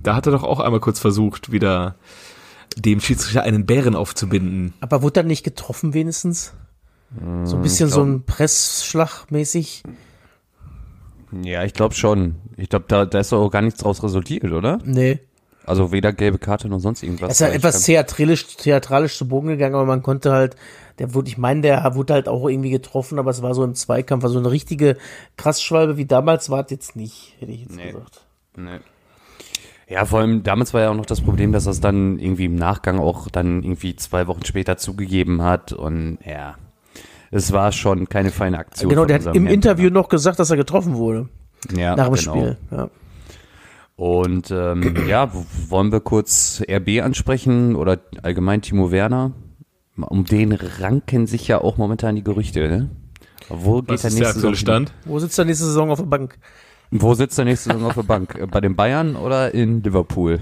Da hat er doch auch einmal kurz versucht, wieder dem Schiedsrichter einen Bären aufzubinden. Aber wurde dann nicht getroffen wenigstens? So ein bisschen so ein Pressschlag mäßig. Ja, ich glaube schon. Ich glaube, da, da ist doch auch gar nichts draus resultiert, oder? Nee. Also weder gelbe Karte noch sonst irgendwas. Es ist halt Ich etwas theatralisch, theatralisch zu Bogen gegangen, aber man konnte halt, der wurde, ich meine, der wurde halt auch irgendwie getroffen, aber es war so im Zweikampf, also eine richtige Krassschwalbe wie damals war es jetzt nicht, hätte ich jetzt Nee. gesagt. Nee. Ja, vor allem damals war ja auch noch das Problem, dass er es dann irgendwie im Nachgang auch dann irgendwie zwei Wochen später zugegeben hat und ja, es war schon keine feine Aktion. Genau, der hat im Herrn Interview noch gesagt, dass er getroffen wurde ja, nach dem genau. Spiel. Ja. Und ähm, ja, wollen wir kurz RB ansprechen oder allgemein Timo Werner? Um den ranken sich ja auch momentan die Gerüchte, ne? Wo geht Was der ist der nächste aktuelle Saison hin? Stand? Wo sitzt er nächste Saison auf der Bank? Wo sitzt der nächste Saison auf der Bank? Äh, Bei den Bayern oder in Liverpool?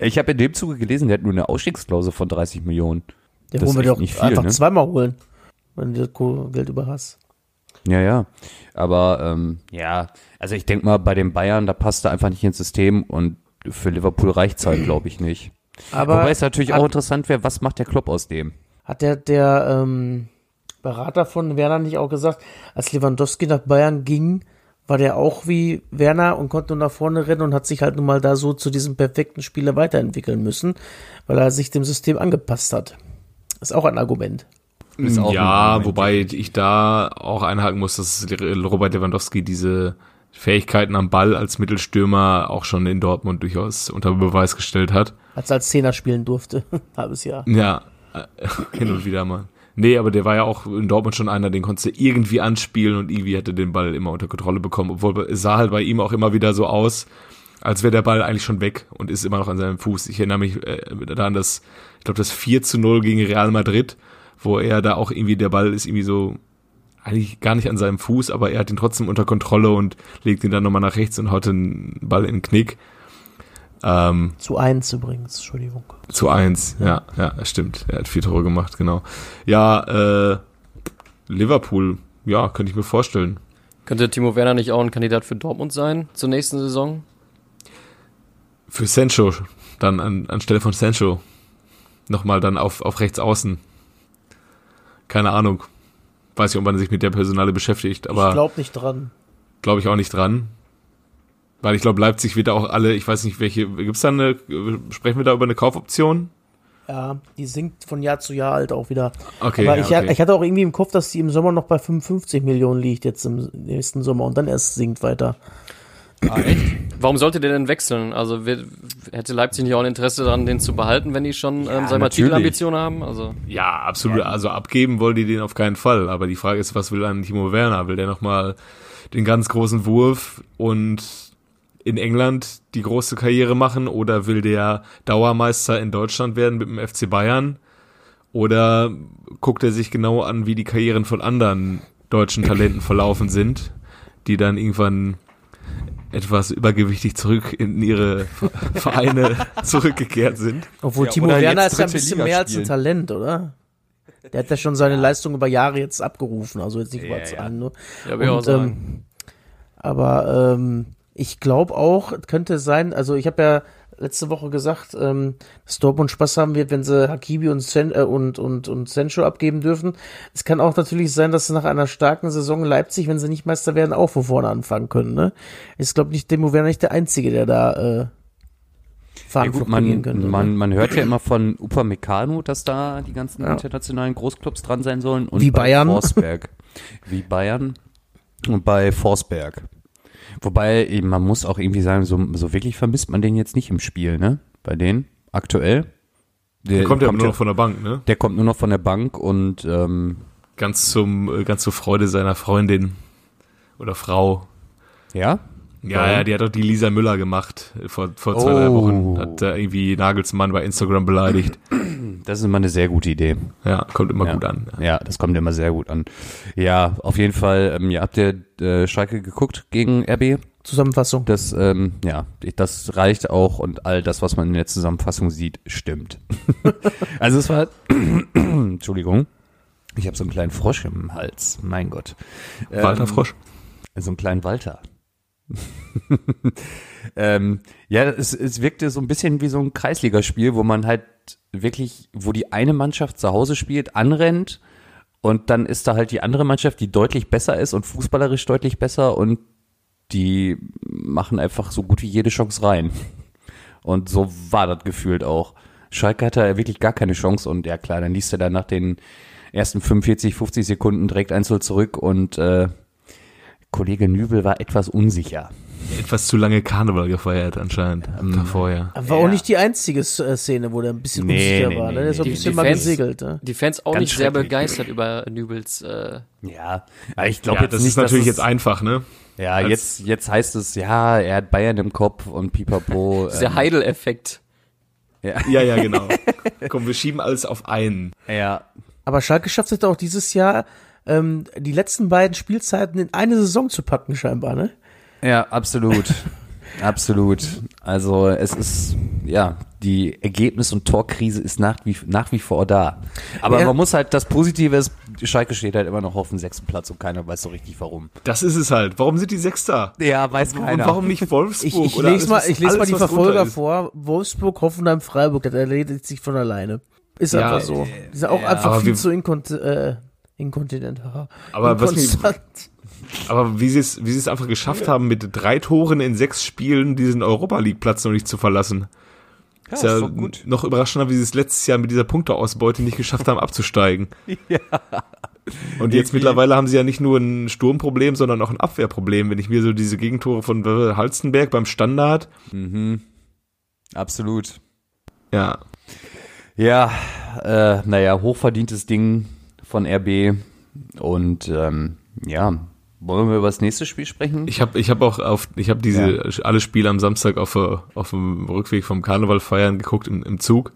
ich habe in dem Zuge gelesen, der hat nur eine Ausstiegsklausel von 30 Millionen. Der Das wollen wir doch nicht viel, einfach ne? zweimal holen, wenn du das Geld über hast. Ja, ja. Aber ähm, ja, also ich denke mal, bei den Bayern, da passt er einfach nicht ins System und für Liverpool reicht's halt, glaube ich, nicht. Aber Wobei es natürlich hat, auch interessant wäre, was macht der Klopp aus dem? hat der, der ähm, Berater von Werner nicht auch gesagt, als Lewandowski nach Bayern ging, war der auch wie Werner und konnte nur nach vorne rennen und hat sich halt nun mal da so zu diesem perfekten Spieler weiterentwickeln müssen, weil er sich dem System angepasst hat. Ist auch ein Argument. Ist auch ein Ja, Argument, wobei ich da auch einhaken muss, dass Robert Lewandowski diese Fähigkeiten am Ball als Mittelstürmer auch schon in Dortmund durchaus unter Beweis gestellt hat. Als er als Zehner spielen durfte, [LAUGHS] halbes Jahr. Ja, äh, [LAUGHS] hin und wieder mal. Nee, aber der war ja auch in Dortmund schon einer, den konntest du irgendwie anspielen und irgendwie hätte den Ball immer unter Kontrolle bekommen. Obwohl es sah halt bei ihm auch immer wieder so aus, als wäre der Ball eigentlich schon weg und ist immer noch an seinem Fuß. Ich erinnere mich äh, daran, dass, ich glaube, das 4 zu 0 gegen Real Madrid, wo er da auch irgendwie, der Ball ist irgendwie so eigentlich gar nicht an seinem Fuß, aber er hat ihn trotzdem unter Kontrolle und legt ihn dann nochmal nach rechts und haut den Ball in den Knick. Ähm, Zu eins übrigens, Entschuldigung. zu eins, ja, ja, stimmt. Er hat vier Tore gemacht, genau. Ja, äh, Liverpool, ja, könnte ich mir vorstellen. Könnte Timo Werner nicht auch ein Kandidat für Dortmund sein zur nächsten Saison? Für Sancho, dann an, anstelle von Sancho. Nochmal dann auf, auf rechts außen. Keine Ahnung. Weiß nicht, ob man sich mit der Personale beschäftigt, ich aber glaube nicht dran. glaube ich auch nicht dran. Weil ich glaube, Leipzig wird da auch alle, ich weiß nicht, welche, gibt's da eine, sprechen wir da über eine Kaufoption? Ja, die sinkt von Jahr zu Jahr halt auch wieder. Okay, Aber ja, ich, okay. ich hatte auch irgendwie im Kopf, dass die im Sommer noch bei 55 Millionen liegt, jetzt im nächsten Sommer und dann erst sinkt weiter. Warum sollte der denn wechseln? Also wer, hätte Leipzig nicht auch ein Interesse daran, den zu behalten, wenn die schon, ähm, sagen wir. Titelambitionen haben? Also, Ja, absolut. Also abgeben wollen die den auf keinen Fall. Aber die Frage ist, was will dann Timo Werner? Will der nochmal den ganz großen Wurf und in England die große Karriere machen oder will der Dauermeister in Deutschland werden mit dem FC Bayern? Oder guckt er sich genau an, wie die Karrieren von anderen deutschen Talenten verlaufen sind, die dann irgendwann etwas übergewichtig zurück in ihre [LAUGHS] Vereine zurückgekehrt sind? Obwohl Ja, Timo Werner ist ja ein bisschen Liga mehr als ein. Talent, oder? Der hat ja schon seine Leistung über Jahre jetzt abgerufen, also jetzt nicht über Ja, ja. Zahlen nur. ja, Und, ähm, aber ähm, ich glaube auch, es könnte sein, also ich habe ja letzte Woche gesagt, ähm, dass Dortmund Spaß haben wird, wenn sie Hakibi und, Sen äh, und, und, und Sancho abgeben dürfen. Es kann auch natürlich sein, dass sie nach einer starken Saison Leipzig, wenn sie nicht Meister werden, auch von vorne anfangen können. Ne? Ich glaube nicht, Demo wäre nicht der Einzige, der da äh, Ja, Verantwortung gut, man, könnte. man, ne? man hört ja immer von Upamecano, dass da die ganzen Ja. internationalen Großclubs dran sein sollen. Und Wie bei Bayern. Forsberg. Wie Bayern und bei Forsberg. Wobei, man muss auch irgendwie sagen, so, so wirklich vermisst man den jetzt nicht im Spiel, ne? Bei denen, aktuell. Der Der kommt ja nur noch von der Bank, ne? der kommt nur noch von der Bank und ähm, Ganz zum, äh, ganz zur Freude seiner Freundin oder Frau. ja, Ja, ja, die hat doch die Lisa Müller gemacht äh, vor, vor zwei, drei Oh. Wochen. Hat da irgendwie Nagelsmann bei Instagram beleidigt. das ist immer eine sehr gute Idee. Ja, kommt immer ja. gut an. Ja, das kommt immer sehr gut an. Ja, auf jeden Fall, ähm, ja, habt ihr äh, Schalke geguckt gegen RB? Zusammenfassung. Das, ähm, ja, das reicht auch und all das, was man in der Zusammenfassung sieht, stimmt. [LAUGHS] also es war, [CLEARS THROAT] Entschuldigung, ich habe so einen kleinen Frosch im Hals, mein Gott. Ähm, Walter Frosch. So einen kleinen Walter. [LAUGHS] ähm, ja, es, es wirkte so ein bisschen wie so ein Kreisligaspiel, wo man halt wirklich, wo die eine Mannschaft zu Hause spielt, anrennt und dann ist da halt die andere Mannschaft, die deutlich besser ist und fußballerisch deutlich besser und die machen einfach so gut wie jede Chance rein. Und so war das gefühlt auch. Schalke hatte ja wirklich gar keine Chance und ja klar, dann liest er dann nach den ersten 45, 50 Sekunden direkt 1 zurück und äh, Kollege Nübel war etwas unsicher. Etwas zu lange Karneval gefeiert anscheinend am Tag vorher. War auch nicht die einzige äh, Szene, wo der ein bisschen Nee, unsicher nee, war. nee, ne? Der ist so ein nee. bisschen Die mal Fans- gesegelt. Ne? Die Fans auch Ganz nicht sehr begeistert über Nübels. Äh, Ja, aber ich glaube Ja, jetzt das nicht, ist natürlich jetzt einfach, ne? Ja, als- jetzt, jetzt heißt es, ja, er hat Bayern im Kopf und pipapo. [LAUGHS] dieser ähm, Heidel-Effekt. ja, Ja, ja, genau. [LAUGHS] Komm, wir schieben alles auf einen. ja, Aber Schalke schafft es auch dieses Jahr, ähm, die letzten beiden Spielzeiten in eine Saison zu packen, scheinbar, ne? ja, absolut. [LAUGHS] absolut. Also es ist, ja, die Ergebnis- und Torkrise ist nach wie, nach wie vor da. Aber Ja. man muss halt, das Positive ist, Schalke steht halt immer noch auf dem sechsten Platz und keiner weiß so richtig warum. Das ist es halt. Warum sind die Sechster? Ja, weiß Und warum nicht Wolfsburg? Ich, ich lese mal, ich lese mal die Verfolger ist? vor. Wolfsburg, Hoffenheim, Freiburg, das erledigt sich von alleine. Ist Ja, einfach so. Die sind auch ja, einfach viel wir- zu inkont äh, inkontinent. haha. Aber was mich-. Aber wie sie es, wie sie es einfach geschafft haben, mit drei Toren in sechs Spielen diesen Europa League Platz noch nicht zu verlassen. ist ja ist doch gut. noch überraschender, wie sie es letztes Jahr mit dieser Punkteausbeute nicht geschafft haben, abzusteigen. [LAUGHS] Und jetzt mittlerweile haben sie ja nicht nur ein Sturmproblem, sondern auch ein Abwehrproblem. Wenn ich mir so diese Gegentore von Halstenberg beim Standard, Absolut. ja, Ja, äh, naja, hochverdientes Ding von RB. Und ähm, ja, wollen wir über das nächste Spiel sprechen? Ich habe ich hab auch auf, ich habe diese alle Spiele am Samstag auf, auf dem Rückweg vom Karneval feiern geguckt im, im Zug,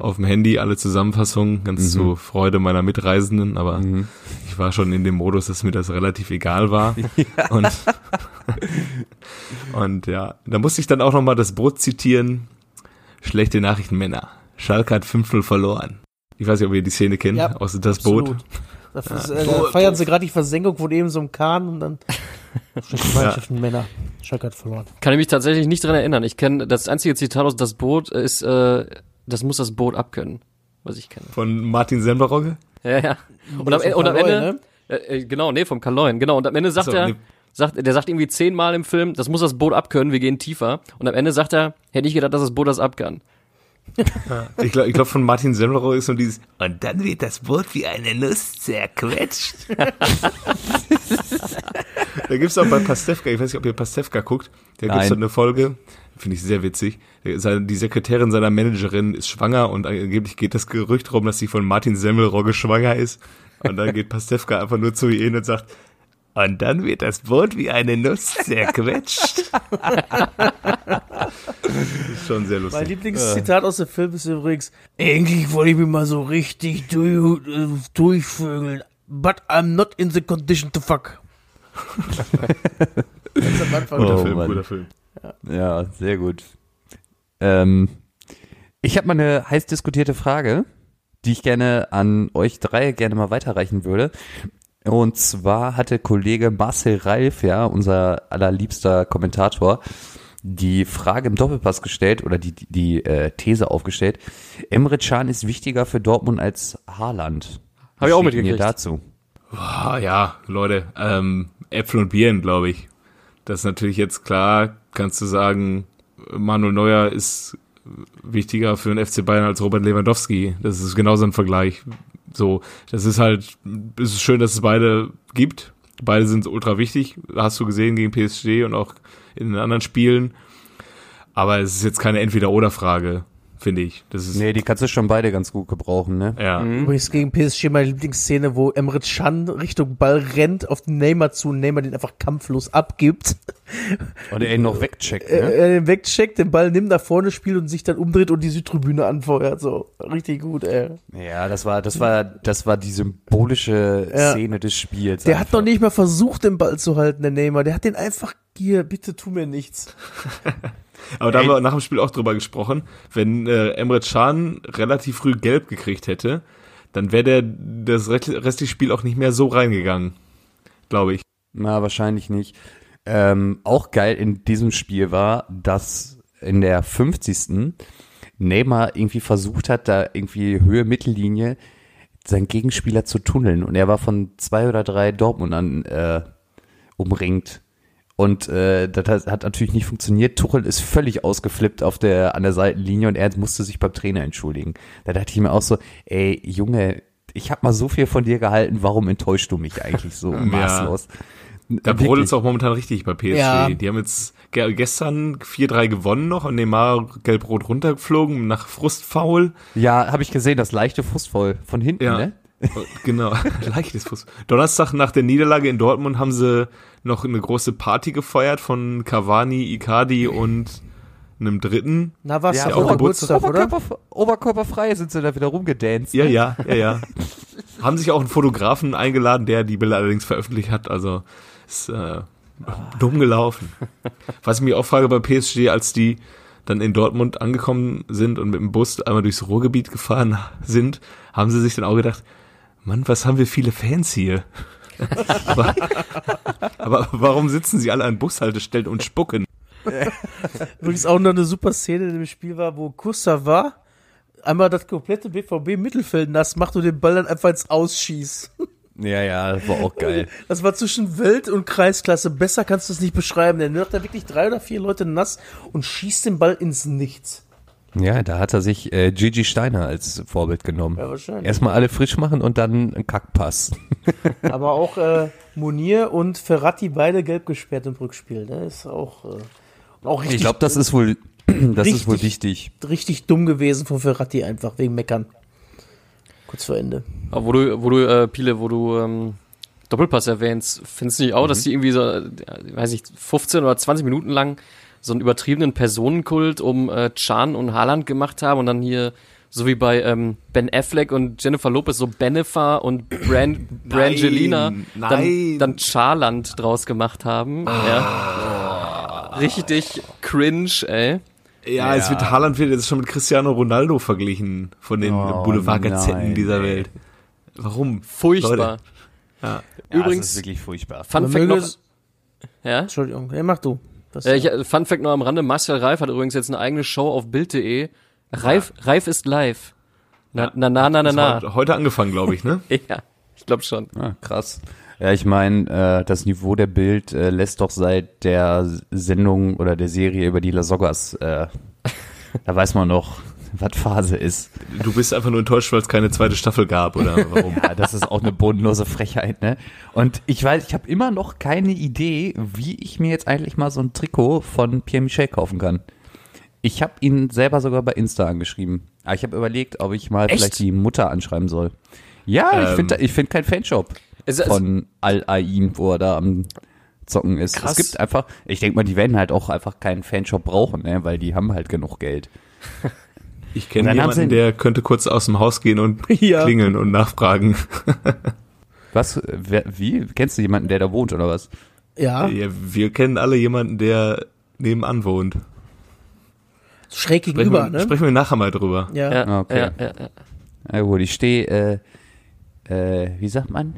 auf dem Handy, alle Zusammenfassungen, ganz zur Freude meiner Mitreisenden, aber ich war schon in dem Modus, dass mir das relativ egal war. [LAUGHS] Und, und ja, da musste ich dann auch nochmal das Brot zitieren. Schlechte Nachrichten, Männer. Schalke hat 5-0 verloren. Ich weiß nicht, ob ihr die Szene kennt, Ja, aus das Boot. Absolut. Da, äh, da feiern sie gerade die Versenkung von eben so einem Kahn und dann [LAUGHS] Mannschaften Männer. Schalke hat verloren. Kann ich mich tatsächlich nicht dran erinnern. Ich kenne das einzige Zitat aus das Boot ist, äh, das muss das Boot abkönnen, was ich kenne. Von Martin Semperogge. Ja, ja. Und am, vom und am Ende, äh, äh, genau, nee, vom Kaloin, genau. Und am Ende sagt So, er, nee. sagt, der sagt irgendwie zehnmal im Film, das muss das Boot abkönnen, wir gehen tiefer. Und am Ende sagt er, hätte ich gedacht, dass das Boot das abkann. Ich glaube, glaub, von Martin Semmelrohr ist so dieses, und dann wird das Boot wie eine Nuss zerquetscht. [LAUGHS] da gibt's auch bei Pastewka, ich weiß nicht, ob ihr Pastewka guckt, da gibt's Nein. so eine Folge, finde ich sehr witzig. Die Sekretärin seiner Managerin ist schwanger und angeblich geht das Gerücht rum, dass sie von Martin Semmelrogge schwanger ist. Und dann geht Pastewka einfach nur zu ihr hin und sagt, und dann wird das Boot wie eine Nuss zerquetscht. das [LAUGHS] ist schon sehr Mein lustig. Lieblingszitat aus dem Film ist übrigens, eigentlich wollte ich mich mal so richtig durch, äh, durchvögeln, but I'm not in the condition to fuck. das ist am Anfang. Guter Oh, Film, Mann. guter Film. Ja, sehr gut. Ähm, ich habe mal eine heiß diskutierte Frage, die ich gerne an euch drei gerne mal weiterreichen würde. Und zwar hatte Kollege Marcel Reif, ja, unser allerliebster Kommentator, die Frage im Doppelpass gestellt oder die, die, die äh, These aufgestellt. Emre Can ist wichtiger für Dortmund als Haaland. Hab ich auch mitgekriegt. dazu. Ah, ja, Leute, ähm, Äpfel und Birnen, glaube ich. Das ist natürlich jetzt klar, kannst du sagen, Manuel Neuer ist wichtiger für den FC Bayern als Robert Lewandowski. Das ist genauso ein Vergleich. So, das ist halt, es ist schön, dass es beide gibt. Beide sind ultra wichtig. Hast du gesehen gegen PSG und auch in den anderen Spielen. Aber es ist jetzt keine Entweder-Oder-Frage, finde ich. Das ist, Nee, die kannst du schon beide ganz gut gebrauchen, ne? ja. Übrigens gegen PSG meine Lieblingsszene, wo Emre Can Richtung Ball rennt, auf den Neymar zu und Neymar den einfach kampflos abgibt. [LAUGHS] Und er ihn noch wegcheckt, Er, ne? er den wegcheckt, den Ball nimmt nach vorne, spielt und sich dann umdreht und die Südtribüne anfeuert. So, richtig gut, ey. Ja, das war, das war, das war die symbolische Ja. Szene des Spiels. Der hat einfach. noch nicht mal versucht, den Ball zu halten, der Neymar. Der hat den einfach, hier, bitte tu mir nichts. [LAUGHS] Aber da haben wir nach dem Spiel auch drüber gesprochen. Wenn äh, Emre Can relativ früh gelb gekriegt hätte, dann wäre der das rest- restliche Spiel auch nicht mehr so reingegangen. Glaube ich. Na, wahrscheinlich nicht. Ähm, auch geil in diesem Spiel war, dass in der 50. Neymar irgendwie versucht hat, da irgendwie Höhe Mittellinie seinen Gegenspieler zu tunneln und er war von zwei oder drei Dortmundern äh, umringt. Und äh, das hat, natürlich nicht funktioniert. Tuchel ist völlig ausgeflippt auf der, an der Seitenlinie und er musste sich beim Trainer entschuldigen. Da dachte ich mir auch so, ey, Junge, ich habe mal so viel von dir gehalten, warum enttäuschst du mich eigentlich so [LAUGHS] maßlos? Da Wirklich. brodelt es auch momentan richtig bei PSG. Ja. Die haben jetzt ge gestern 4-3 gewonnen noch und Neymar gelb-rot runtergeflogen nach Frustfaul. Ja, habe ich gesehen, das leichte Fußvoll von hinten, Ja. ne? Genau, [LAUGHS] leichtes Fuß. Donnerstag nach der Niederlage in Dortmund haben sie noch eine große Party gefeiert von Cavani, Icardi und einem dritten. Na, was? Ja, Ja, auch auch Geburtstag, Geburtstag, oder? Oberkörper, oberkörperfrei sind sie da wieder rumgedanced. Ja, ja, ja, ja. [LAUGHS] Haben sich auch einen Fotografen eingeladen, der die Bilder allerdings veröffentlicht hat. Also ist äh, dumm gelaufen. Was ich mich auch frage bei PSG, als die dann in Dortmund angekommen sind und mit dem Bus einmal durchs Ruhrgebiet gefahren [LAUGHS] sind, haben sie sich dann auch gedacht, Mann, was haben wir viele Fans hier. aber, aber warum sitzen sie alle an Bushaltestellen und spucken? Übrigens auch noch eine super Szene in dem Spiel war, wo Kuster war, einmal das komplette BVB-Mittelfeld nass macht und den Ball dann einfach ins Ausschießt. ja, ja, das war auch geil. Das war zwischen Welt- und Kreisklasse. Besser kannst du es nicht beschreiben. Der macht da wirklich drei oder vier Leute nass und schießt den Ball ins Nichts. Ja, da hat er sich äh, Gigi Steiner als Vorbild genommen. Ja, wahrscheinlich. Erstmal alle frisch machen und dann ein Kackpass. [LAUGHS] Aber auch äh, Monier und Ferrati beide gelb gesperrt im Rückspiel. Ne? Ist auch, äh, auch richtig, Ich glaube, das ist wohl, [CLEARS THROAT] das ist wohl Richtig. wichtig. richtig dumm gewesen von Ferrati einfach wegen Meckern. Kurz vor Ende. Aber wo du, wo du, äh, Pile, wo du ähm, Doppelpass erwähnst, findest du nicht auch, dass die irgendwie so, äh, weiß ich, 15 oder 20 Minuten lang so einen übertriebenen Personenkult um äh, Chan und Haaland gemacht haben und dann hier, so wie bei ähm, Ben Affleck und Jennifer Lopez, so Benefa und Bran Brangelina nein. dann, dann Charland draus gemacht haben. Ja. Richtig cringe, ey. Ja, es wird Haaland wird jetzt schon mit Cristiano Ronaldo verglichen von den Oh, Boulevardgazetten nein, dieser ey. Welt. Warum? Furchtbar. Leute. Ja. Ja, Übrigens- das ist wirklich furchtbar. Fun Fact noch, ja? Entschuldigung, ja, mach du. Das, Äh, ich, äh, Fun Fact noch am Rande, Marcel Reif hat übrigens jetzt eine eigene Show auf Bild.de. Reif, Reif ist live. Na, na, na, na, na, na. heute angefangen, glaube ich, ne? [LAUGHS] Ja, ich glaube schon. Ah, krass. Ja, ich meine, äh, das Niveau der Bild äh, lässt doch seit der Sendung oder der Serie über die Lasoggas, äh, [LAUGHS] da weiß man noch, [LAUGHS] was Phase ist. Du bist einfach nur enttäuscht, weil es keine zweite Staffel gab, oder warum? [LAUGHS] Ja, das ist auch eine bodenlose Frechheit, ne? Und ich weiß, ich habe immer noch keine Idee, wie ich mir jetzt eigentlich mal so ein Trikot von Pierre Michel kaufen kann. Ich habe ihn selber sogar bei Insta angeschrieben. Aber ich habe überlegt, ob ich mal vielleicht die Mutter anschreiben soll. Ja, ich Ähm. finde ich find keinen Fanshop es- von Al-Ain, wo er da am Zocken ist. Krass. Es gibt einfach, ich denke mal, die werden halt auch einfach keinen Fanshop brauchen, ne? weil die haben halt genug Geld. [LAUGHS] Ich kenne jemanden, der könnte kurz aus dem Haus gehen und [LAUGHS] Ja. klingeln und nachfragen. [LAUGHS] Was? Wer, wie? Kennst du jemanden, der da wohnt oder was? Ja, Ja, wir kennen alle jemanden, der nebenan wohnt. schräg Sprechen, gegenüber, wir, ne? sprechen wir nachher mal drüber. Ja. Ja, Okay. ja, ja, ja. Na gut, ich stehe, äh, äh, wie sagt man?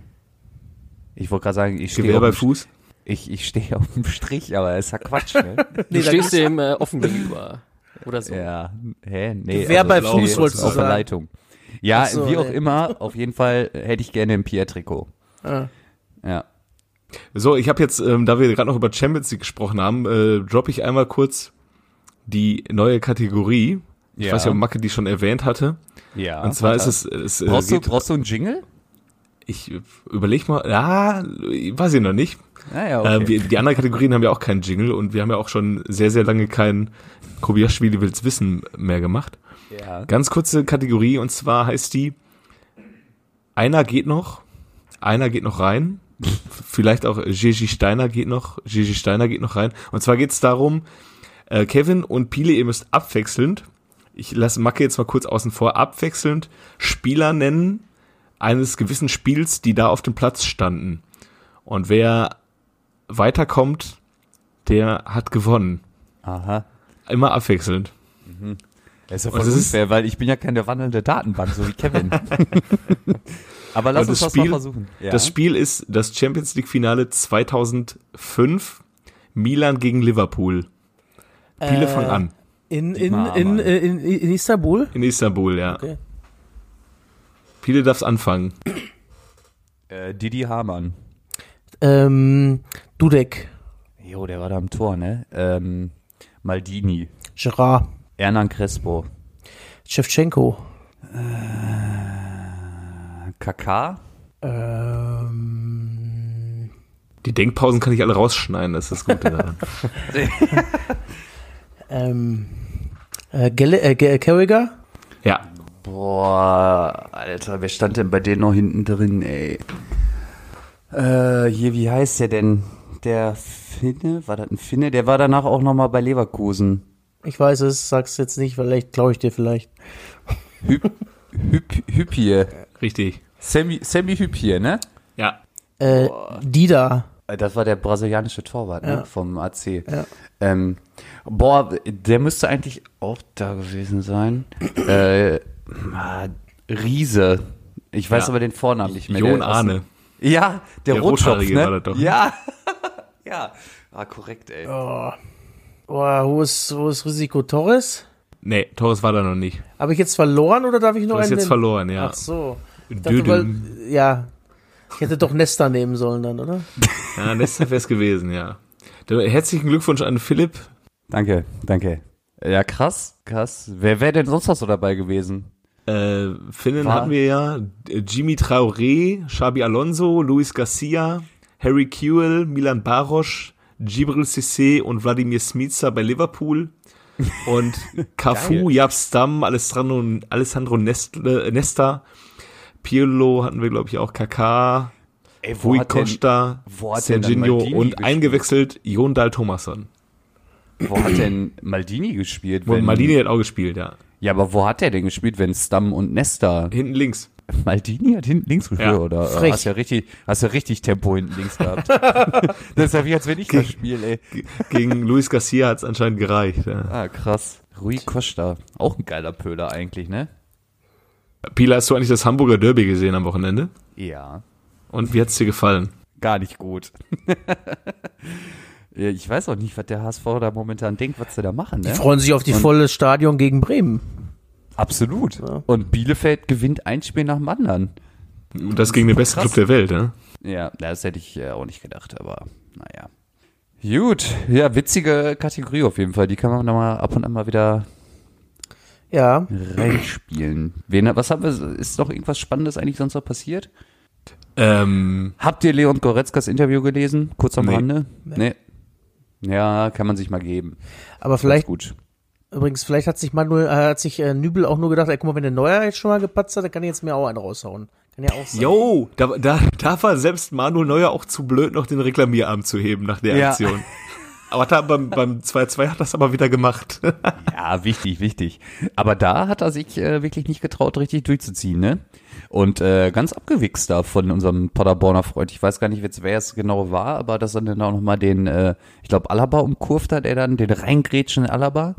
Ich wollte gerade sagen, ich stehe Gewehr bei auf, dem- Fuß. ich, ich stehe auf dem Strich, aber ist ja Quatsch, ne? Du Nee, da stehst dem äh, offen gegenüber. Oder so. ja, hä? Nee. Gewehr bei ich Fuß, wolltest du auf der sagen. Leitung. Ja, so, wie auch nee. immer, auf jeden Fall hätte ich gerne ein Pierre-Trikot. Ah. Ja. So, ich habe jetzt, ähm, da wir gerade noch über Champions League gesprochen haben, äh, droppe ich einmal kurz die neue Kategorie. Ich Ja. weiß nicht, ob Macke die schon erwähnt hatte. Ja. Und zwar ist es, es äh, Brauchst du, geht, brauchst du einen Jingle? ich überleg mal, ja, weiß ich noch nicht. Ah, ja, okay. Äh, wir, die anderen Kategorien haben ja auch keinen Jingle und wir haben ja auch schon sehr, sehr lange kein Kobiaschwili will's wissen mehr gemacht. ja. Ganz kurze Kategorie und zwar heißt die Einer geht noch, einer geht noch rein. Vielleicht auch Gigi Steiner geht noch, Gigi Steiner geht noch rein. Und zwar geht's darum, äh, Kevin und Pile, ihr müsst abwechselnd, ich lasse Macke jetzt mal kurz außen vor, abwechselnd Spieler nennen eines gewissen Spiels, die da auf dem Platz standen. Und wer weiterkommt, der hat gewonnen. Aha. Immer abwechselnd. Das ist ja voll das ist- unfair, weil ich bin ja keine wandelnde Datenbank, so wie Kevin. [LAUGHS] Aber lass uns das das mal Spiel- versuchen. Ja. Das Spiel ist das Champions League Finale 2005, Milan gegen Liverpool. Pile Äh, von an. In, in, in, äh, in, in Istanbul? In Istanbul, ja. Okay. Pile darf's anfangen. äh, Didi Hamann. Ähm, Dudek, Jo, der war da am Tor, ne? Ähm, Maldini. Gerard, Hernan Crespo. Shevchenko, Kaká. ähm, Die Denkpausen kann ich alle rausschneiden, das ist das Gute daran. [LAUGHS] ähm, äh, Gelle, äh, Ge- Carragher, ja. Boah, Alter, wer stand denn bei denen noch hinten drin, ey? Äh, hier, wie heißt der denn? Der Finne? War das ein Finne? Der war danach auch nochmal bei Leverkusen. ich weiß es, sag's jetzt nicht, vielleicht glaube ich dir vielleicht. Hüp, Hüp, Hüppier. Richtig. Sammy, Sammy Hüppier, ne? Ja. Äh, Dida, Äh, Das war der brasilianische Torwart, ne? Ja. Vom AC. Ja. Ähm, boah, der müsste eigentlich auch da gewesen sein. äh, ah, Riese. Ich weiß Ja. aber den Vornamen nicht mehr. Jon aus- Ahne. Ja, der, Der Rotschopf, Rothaarige ne? war das doch. Ja. [LAUGHS] ja. Ah, korrekt, ey. oh, boah, wo ist, wo ist Risiko Torres? Nee, Torres war da noch nicht. Habe ich jetzt verloren oder darf ich noch Du hast einen jetzt nennen? verloren, ja. Ach so. Ich dachte, weil, ja, ich hätte doch Nesta nehmen sollen dann, oder? [LAUGHS] Ja, das wär's gewesen, ja. Herzlichen Glückwunsch an Philipp. Danke, danke. Ja, krass, krass. Wer wäre denn sonst noch so dabei gewesen? Äh, Finnen War- hatten wir ja. Äh, Jimmy Traoré, Xabi Alonso, Luis Garcia, Harry Kewell, Milan Barosch, Gibril Cissé und Wladimir Smica bei Liverpool. [LAUGHS] Und Cafu, Jab Stam, Alessandro, Alessandro Nest, äh, Nesta, Pirlo hatten wir, glaube ich, auch Kaká, Rui Costa, wo Serginho und gespielt? eingewechselt Jon Dahl Thomasson. Wo hat denn Maldini gespielt? Und Maldini hat auch gespielt, ja. Ja, aber wo hat der denn gespielt, wenn Stam und Nesta? Hinten links. Maldini hat hinten links gespielt, Ja. oder? Frech. Hast ja richtig, hast ja richtig Tempo hinten links gehabt. [LAUGHS] das ist ja wie, als wenn ich das Spiel, ey. Ge- Gegen Luis Garcia hat es anscheinend gereicht. Ja. Ah, krass. Rui Costa. Auch ein geiler Pöler eigentlich, ne? Pila, hast du eigentlich das Hamburger Derby gesehen am Wochenende? Ja. Und wie hat's dir gefallen? Gar nicht gut. [LAUGHS] Ja, ich weiß auch nicht, was der HSV da momentan denkt, was sie da machen, ne? Die freuen sich auf die volle Stadion gegen Bremen. Absolut. Und Bielefeld gewinnt ein Spiel nach dem anderen. Und das gegen den besten. Club der Welt, ne? Ja, das hätte ich äh, auch nicht gedacht, aber naja. Gut, ja, witzige Kategorie auf jeden Fall. Die kann man nochmal ab und an mal wieder Ja, reinspielen. Wen, was haben wir, ist noch irgendwas Spannendes eigentlich sonst noch passiert? Ähm, Habt ihr Leon Goretzkas Interview gelesen? Kurz am Nee. Rande? Nee. Ja, kann man sich mal geben. aber Vielleicht gut. Übrigens, vielleicht hat sich Manuel, äh, hat sich äh, Nübel auch nur gedacht, ey, guck mal, wenn der Neuer jetzt schon mal gepatzt hat, dann kann ich jetzt mir auch einen raushauen. Kann ja auch sein. Jo, da, da, da war selbst Manuel Neuer auch zu blöd, noch den Reklamierarm zu heben nach der Ja. Aktion. [LAUGHS] Aber da beim, beim 2-2 hat das aber wieder gemacht. [LAUGHS] Ja, wichtig, wichtig. Aber da hat er sich äh, wirklich nicht getraut, richtig durchzuziehen, ne? Und äh, ganz abgewichst da von unserem Paderborner Freund. Ich weiß gar nicht, wer es genau war, aber dass er dann auch nochmal den, äh, ich glaube, Alaba umkurvt hat, er dann den reingrätschen Alaba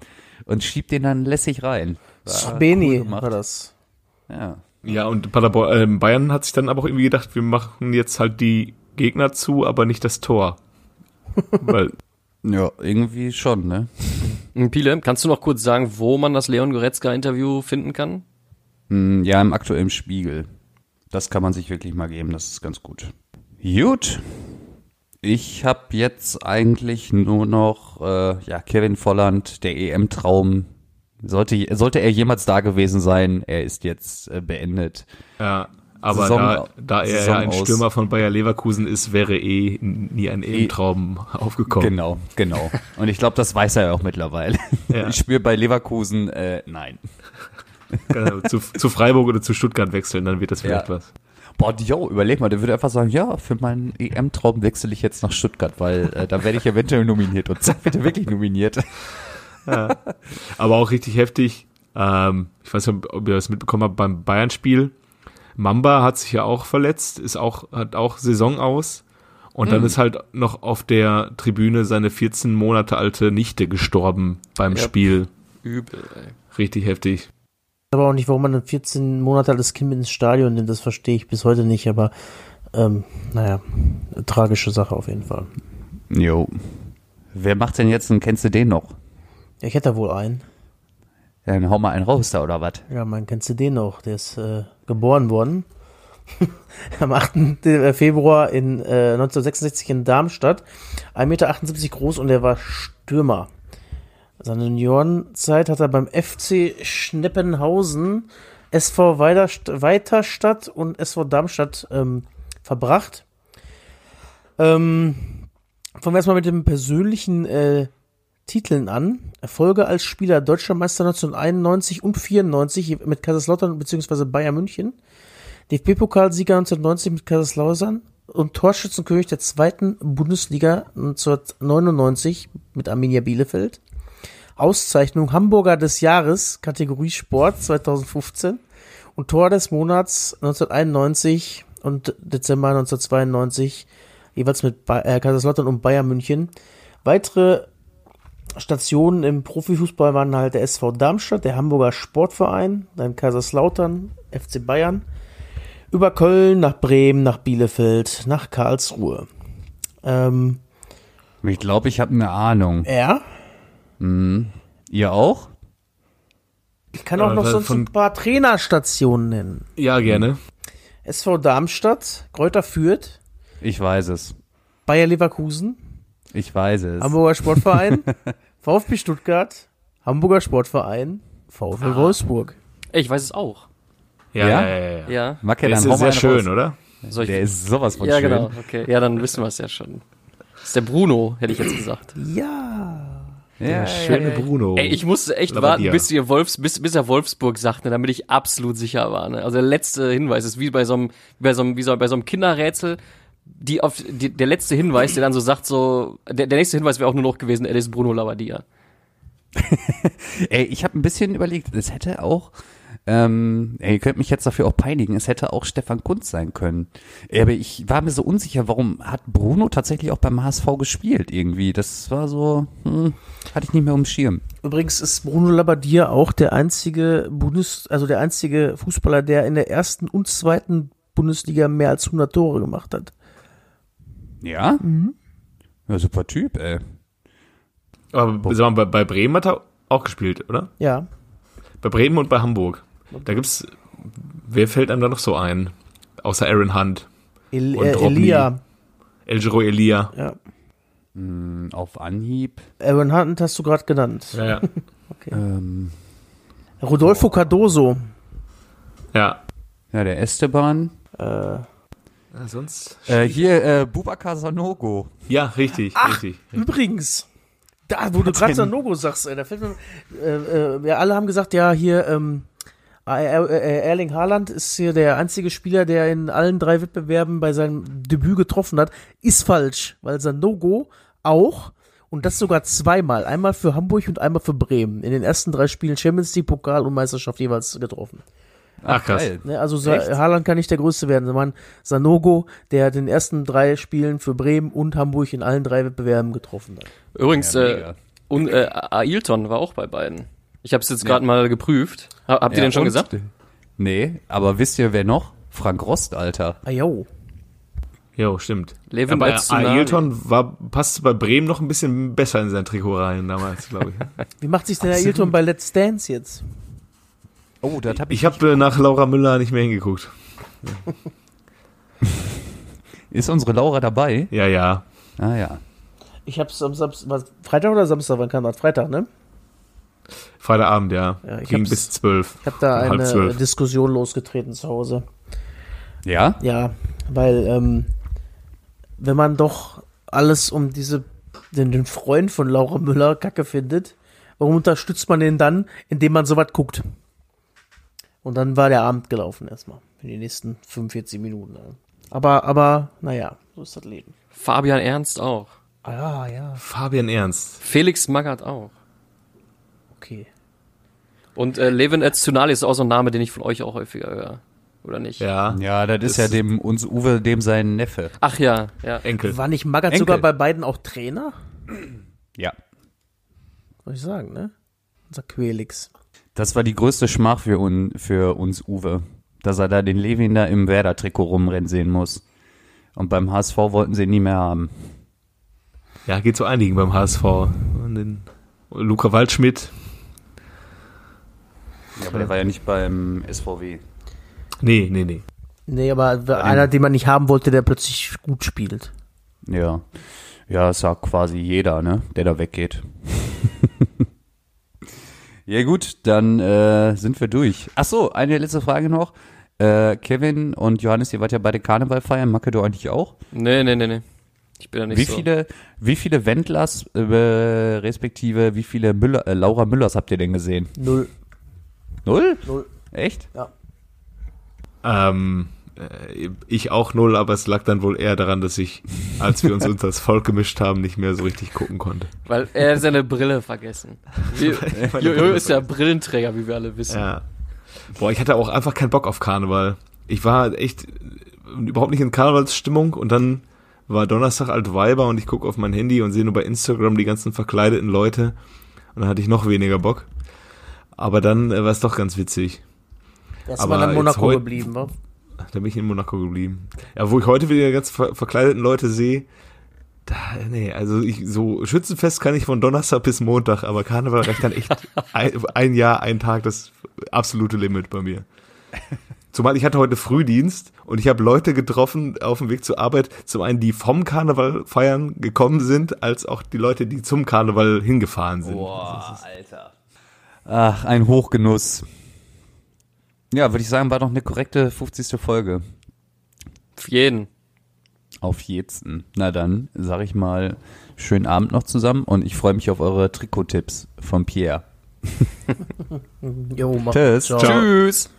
und schiebt den dann lässig rein. War Beni cool war das. Ja. Ja, und Paderborn, ähm, Bayern hat sich dann aber auch irgendwie gedacht, wir machen jetzt halt die Gegner zu, aber nicht das Tor. [LAUGHS] Weil, Ja, irgendwie schon, ne? Hm, Pile, kannst du noch kurz sagen, wo man das Leon Goretzka-Interview finden kann? Mm, Ja, im aktuellen Spiegel. Das kann man sich wirklich mal geben, das ist ganz gut. Gut. Ich habe jetzt eigentlich nur noch äh, ja, Kevin Volland, der EM-Traum. Sollte, sollte er jemals da gewesen sein, er ist jetzt äh, beendet. ja, aber Saison- da, da er ja ein aus. Stürmer von Bayer Leverkusen ist, wäre eh nie ein Ebentraum aufgekommen. Genau, genau. Und ich glaube, das weiß er ja auch mittlerweile. Ja. Ich spüre bei Leverkusen, äh, nein. Genau, zu, zu Freiburg oder zu Stuttgart wechseln, dann wird das vielleicht Ja. was. Boah, yo, überleg mal, der würde einfach sagen, ja, für meinen EM-Traum wechsle ich jetzt nach Stuttgart, weil äh, da werde ich eventuell nominiert. Und zack, wird er wirklich nominiert. Aber auch richtig heftig. Ähm, ich weiß nicht, ob ihr das mitbekommen habt beim Bayern-Spiel. Mamba hat sich ja auch verletzt, ist auch, hat auch Saison aus. Und dann ist halt noch auf der Tribüne seine 14 Monate alte Nichte gestorben beim Ja. Spiel. Übel, ey. Richtig heftig. Aber auch nicht, warum man ein 14 Monate altes Kind mit ins Stadion nimmt, das verstehe ich bis heute nicht, aber ähm, naja, eine tragische Sache auf jeden Fall. Jo. Wer macht denn jetzt und kennst du den noch? Ja, ich hätte da wohl einen. Dann hau mal einen raus da, oder was? Ja, man kennst du den noch, der ist äh, geboren worden. [LAUGHS] Am 8. Februar in äh, 1966 in Darmstadt. 1,78 Meter groß und er war Stürmer. Seine Juniorenzeit hat er beim FC Schneppenhausen, SV Weiterstadt und SV Darmstadt ähm, verbracht. Ähm, fangen wir erstmal mit den persönlichen äh, Titeln an. Erfolge als Spieler Deutscher Meister 1991 und 94 mit Kaiserslautern bzw. Bayern München. DFB-Pokalsieger 1990 mit Kaiserslautern und Torschützenkönig der zweiten Bundesliga 1999 mit Arminia Bielefeld. Auszeichnung Hamburger des Jahres, Kategorie Sport 2015 und Tor des Monats 1991 und Dezember 1992 jeweils mit ba äh, Kaiserslautern und Bayern München. Weitere Stationen im Profifußball waren halt der SV Darmstadt, der Hamburger Sportverein, dann Kaiserslautern, FC Bayern, über Köln nach Bremen, nach Bielefeld, nach Karlsruhe. Ähm, Ich glaube, ich habe eine Ahnung. er? Ihr auch? Ich kann auch Äh, noch sonst ein paar Trainerstationen nennen. Ja, gerne. SV Darmstadt, Kräuter Fürth, Ich weiß es. Bayer Leverkusen, Ich weiß es. Hamburger Sportverein, [LAUGHS] VfB Stuttgart, Hamburger Sportverein, VfL Wolfsburg. Ich weiß es auch. Ja, Ja? ja, ja. ja, ja. Ja. Macke, Der ist dann hau sehr schön, raus. oder? Soll ich, Der ist sowas von ja, schön. genau. Okay. Ja, dann wissen wir es ja schon. Das ist der Bruno, hätte ich jetzt gesagt. Ja. Ja, Der ja, schöne Bruno. Ey, ich musste echt Labadia. warten, bis ihr Wolfs, bis, bis er Wolfsburg sagt, ne, damit ich absolut sicher war. Ne? Also der letzte Hinweis ist wie bei so einem, wie bei so einem, wie so bei so einem Kinderrätsel. Die auf die, der letzte Hinweis, der dann so sagt, so der, der nächste Hinweis wäre auch nur noch gewesen, er ist Bruno Labbadia. [LAUGHS] Ey, ich habe ein bisschen überlegt, es hätte auch, ähm, ey, ihr könnt mich jetzt dafür auch peinigen, es hätte auch Stefan Kunz sein können. Aber ich war mir so unsicher, warum hat Bruno tatsächlich auch beim HSV gespielt irgendwie? Das war so, hm, hatte ich nicht mehr um Schirm. Übrigens ist Bruno Labbadia auch der einzige Bundes, also der einzige Fußballer, der in der ersten und zweiten Bundesliga mehr als 100 Tore gemacht hat. Ja? Ja, super Typ, ey. Aber sag mal, bei, bei Bremen hat er auch gespielt, oder? Ja. Bei Bremen und bei Hamburg. Da gibt's, wer fällt einem da noch so ein? Außer Aaron Hunt, El Und äh. Elia. El Giro Elia. Ja. Hm, Auf Anhieb. Aaron Hunt hast du gerade genannt. Ja, ja. [LAUGHS] Ähm, Rodolfo Cardoso. ja. ja, der Esteban. Äh, Ja, sonst. Äh, hier, äh, Bubakar Sanogo. Ja, richtig, Ach, richtig. übrigens, Da, wo du gerade Sanogo sagst, ey, da fällt mir, äh, äh, wir alle haben gesagt, ja, hier, ähm, äh, äh, Erling Haaland ist hier der einzige Spieler, der in allen drei Wettbewerben bei seinem Debüt getroffen hat. Ist falsch, weil Sanogo auch und das sogar zweimal, einmal für Hamburg und einmal für Bremen, in den ersten drei Spielen Champions League, Pokal und Meisterschaft jeweils getroffen. Ach, krass. geil. Ne, also Sa Echt? Haaland kann nicht der Größte werden, sondern Sanogo, der den ersten drei Spielen für Bremen und Hamburg in allen drei Wettbewerben getroffen hat. Übrigens, Ja, äh, und äh, Ailton war auch bei beiden. Ich habe es jetzt gerade mal geprüft. Ha- Habt ihr Ja, den schon gesagt? Nee, aber wisst ihr, wer noch? Frank Rost, Alter. Ah, jo. Jo, stimmt. Levin Aber. Ailton war, passte bei Bremen noch ein bisschen besser in sein Trikot rein damals, glaube ich. [LAUGHS] Wie macht sich denn Ailton bei Let's Dance jetzt? Oh, das hab Ich habe äh, nach Laura Müller nicht mehr hingeguckt. [LAUGHS] Ist unsere Laura dabei? Ja, ja. Ah ja. Ich hab's am Samstag, was, Freitag oder Samstag, wann kam das? Freitag, ne? Freitagabend, ja. Ja, ich Ging bis zwölf. Ich habe da Um eine zwölf. Diskussion losgetreten zu Hause. Ja? Ja, weil ähm, wenn man doch alles um diese den, den Freund von Laura Müller Kacke findet, warum unterstützt man den dann, indem man sowas guckt? Und dann war der Abend gelaufen erstmal für die nächsten 45 Minuten. Aber aber naja, so ist das Leben. Fabian Ernst auch. Ah ja, ja, Fabian Ernst. Felix Magath auch. okay. Und äh, Levin Öztunali ist auch so ein Name, den ich von euch auch häufiger höre. Oder nicht? Ja. Ja, das ist Das- ja dem uns Uwe, dem sein Neffe. Ach ja, ja. Enkel. War nicht Magath Enkel. sogar bei beiden auch Trainer? Ja. Soll ich sagen, ne? Unser Quelix. Das war die größte Schmach für, un, für uns Uwe, dass er da den Levin da im Werder-Trikot rumrennen sehen muss. Und beim HSV wollten sie ihn nie mehr haben. Ja, geht so einigen beim HSV. Und den Luca Waldschmidt. Ja, aber der war ja nicht beim SVW. Nee, nee, nee. Nee, aber einer, den man nicht haben wollte, der plötzlich gut spielt. Ja. Ja, ist ja quasi jeder, ne, der da weggeht. [LAUGHS] ja gut, dann äh, sind wir durch. Ach so, eine letzte Frage noch. Äh, Kevin und Johannes, ihr wart ja beide Karneval feiern, Macke, du eigentlich auch? Nee, nee, nee, nee. Ich bin da nicht Wie so. viele, wie viele Wendlers, äh, respektive wie viele Müller, äh, Laura Müllers habt ihr denn gesehen? Null. Null? Null. Echt? Ähm, äh, ich auch null, aber es lag dann wohl eher daran, dass ich, als wir uns [LAUGHS] unter das Volk gemischt haben, nicht mehr so richtig gucken konnte. Weil er seine Brille vergessen. [LAUGHS] Jojo ist ja Brillenträger, wie wir alle wissen. Ja. Boah, ich hatte auch einfach keinen Bock auf Karneval. Ich war echt überhaupt nicht in Karnevalsstimmung und dann war Donnerstag alt Weiber und ich gucke auf mein Handy und sehe nur bei Instagram die ganzen verkleideten Leute und dann hatte ich noch weniger Bock. Aber dann äh, war es doch ganz witzig. Erstmal Aber in Monaco geblieben, wa? Da bin ich in Monaco geblieben. Ja, wo ich heute wieder die ganz ver verkleideten Leute sehe, da, nee, also ich, so Schützenfest kann ich von Donnerstag bis Montag, aber Karneval reicht dann echt [LAUGHS] ein, ein Jahr, ein Tag, das absolute Limit bei mir. Zumal ich hatte heute Frühdienst und ich habe Leute getroffen auf dem Weg zur Arbeit, zum einen die vom Karneval feiern gekommen sind, als auch die Leute, die zum Karneval hingefahren sind. Alter. Ach, ein Hochgenuss. Ja, würde ich sagen, war doch eine korrekte 50. Folge. Auf jeden. Auf jeden. Na dann, sag ich mal, schönen Abend noch zusammen und ich freue mich auf eure Trikottipps von Pierre. [LAUGHS] Jo, mach Tschüss. Ciao. Ciao. Tschüss.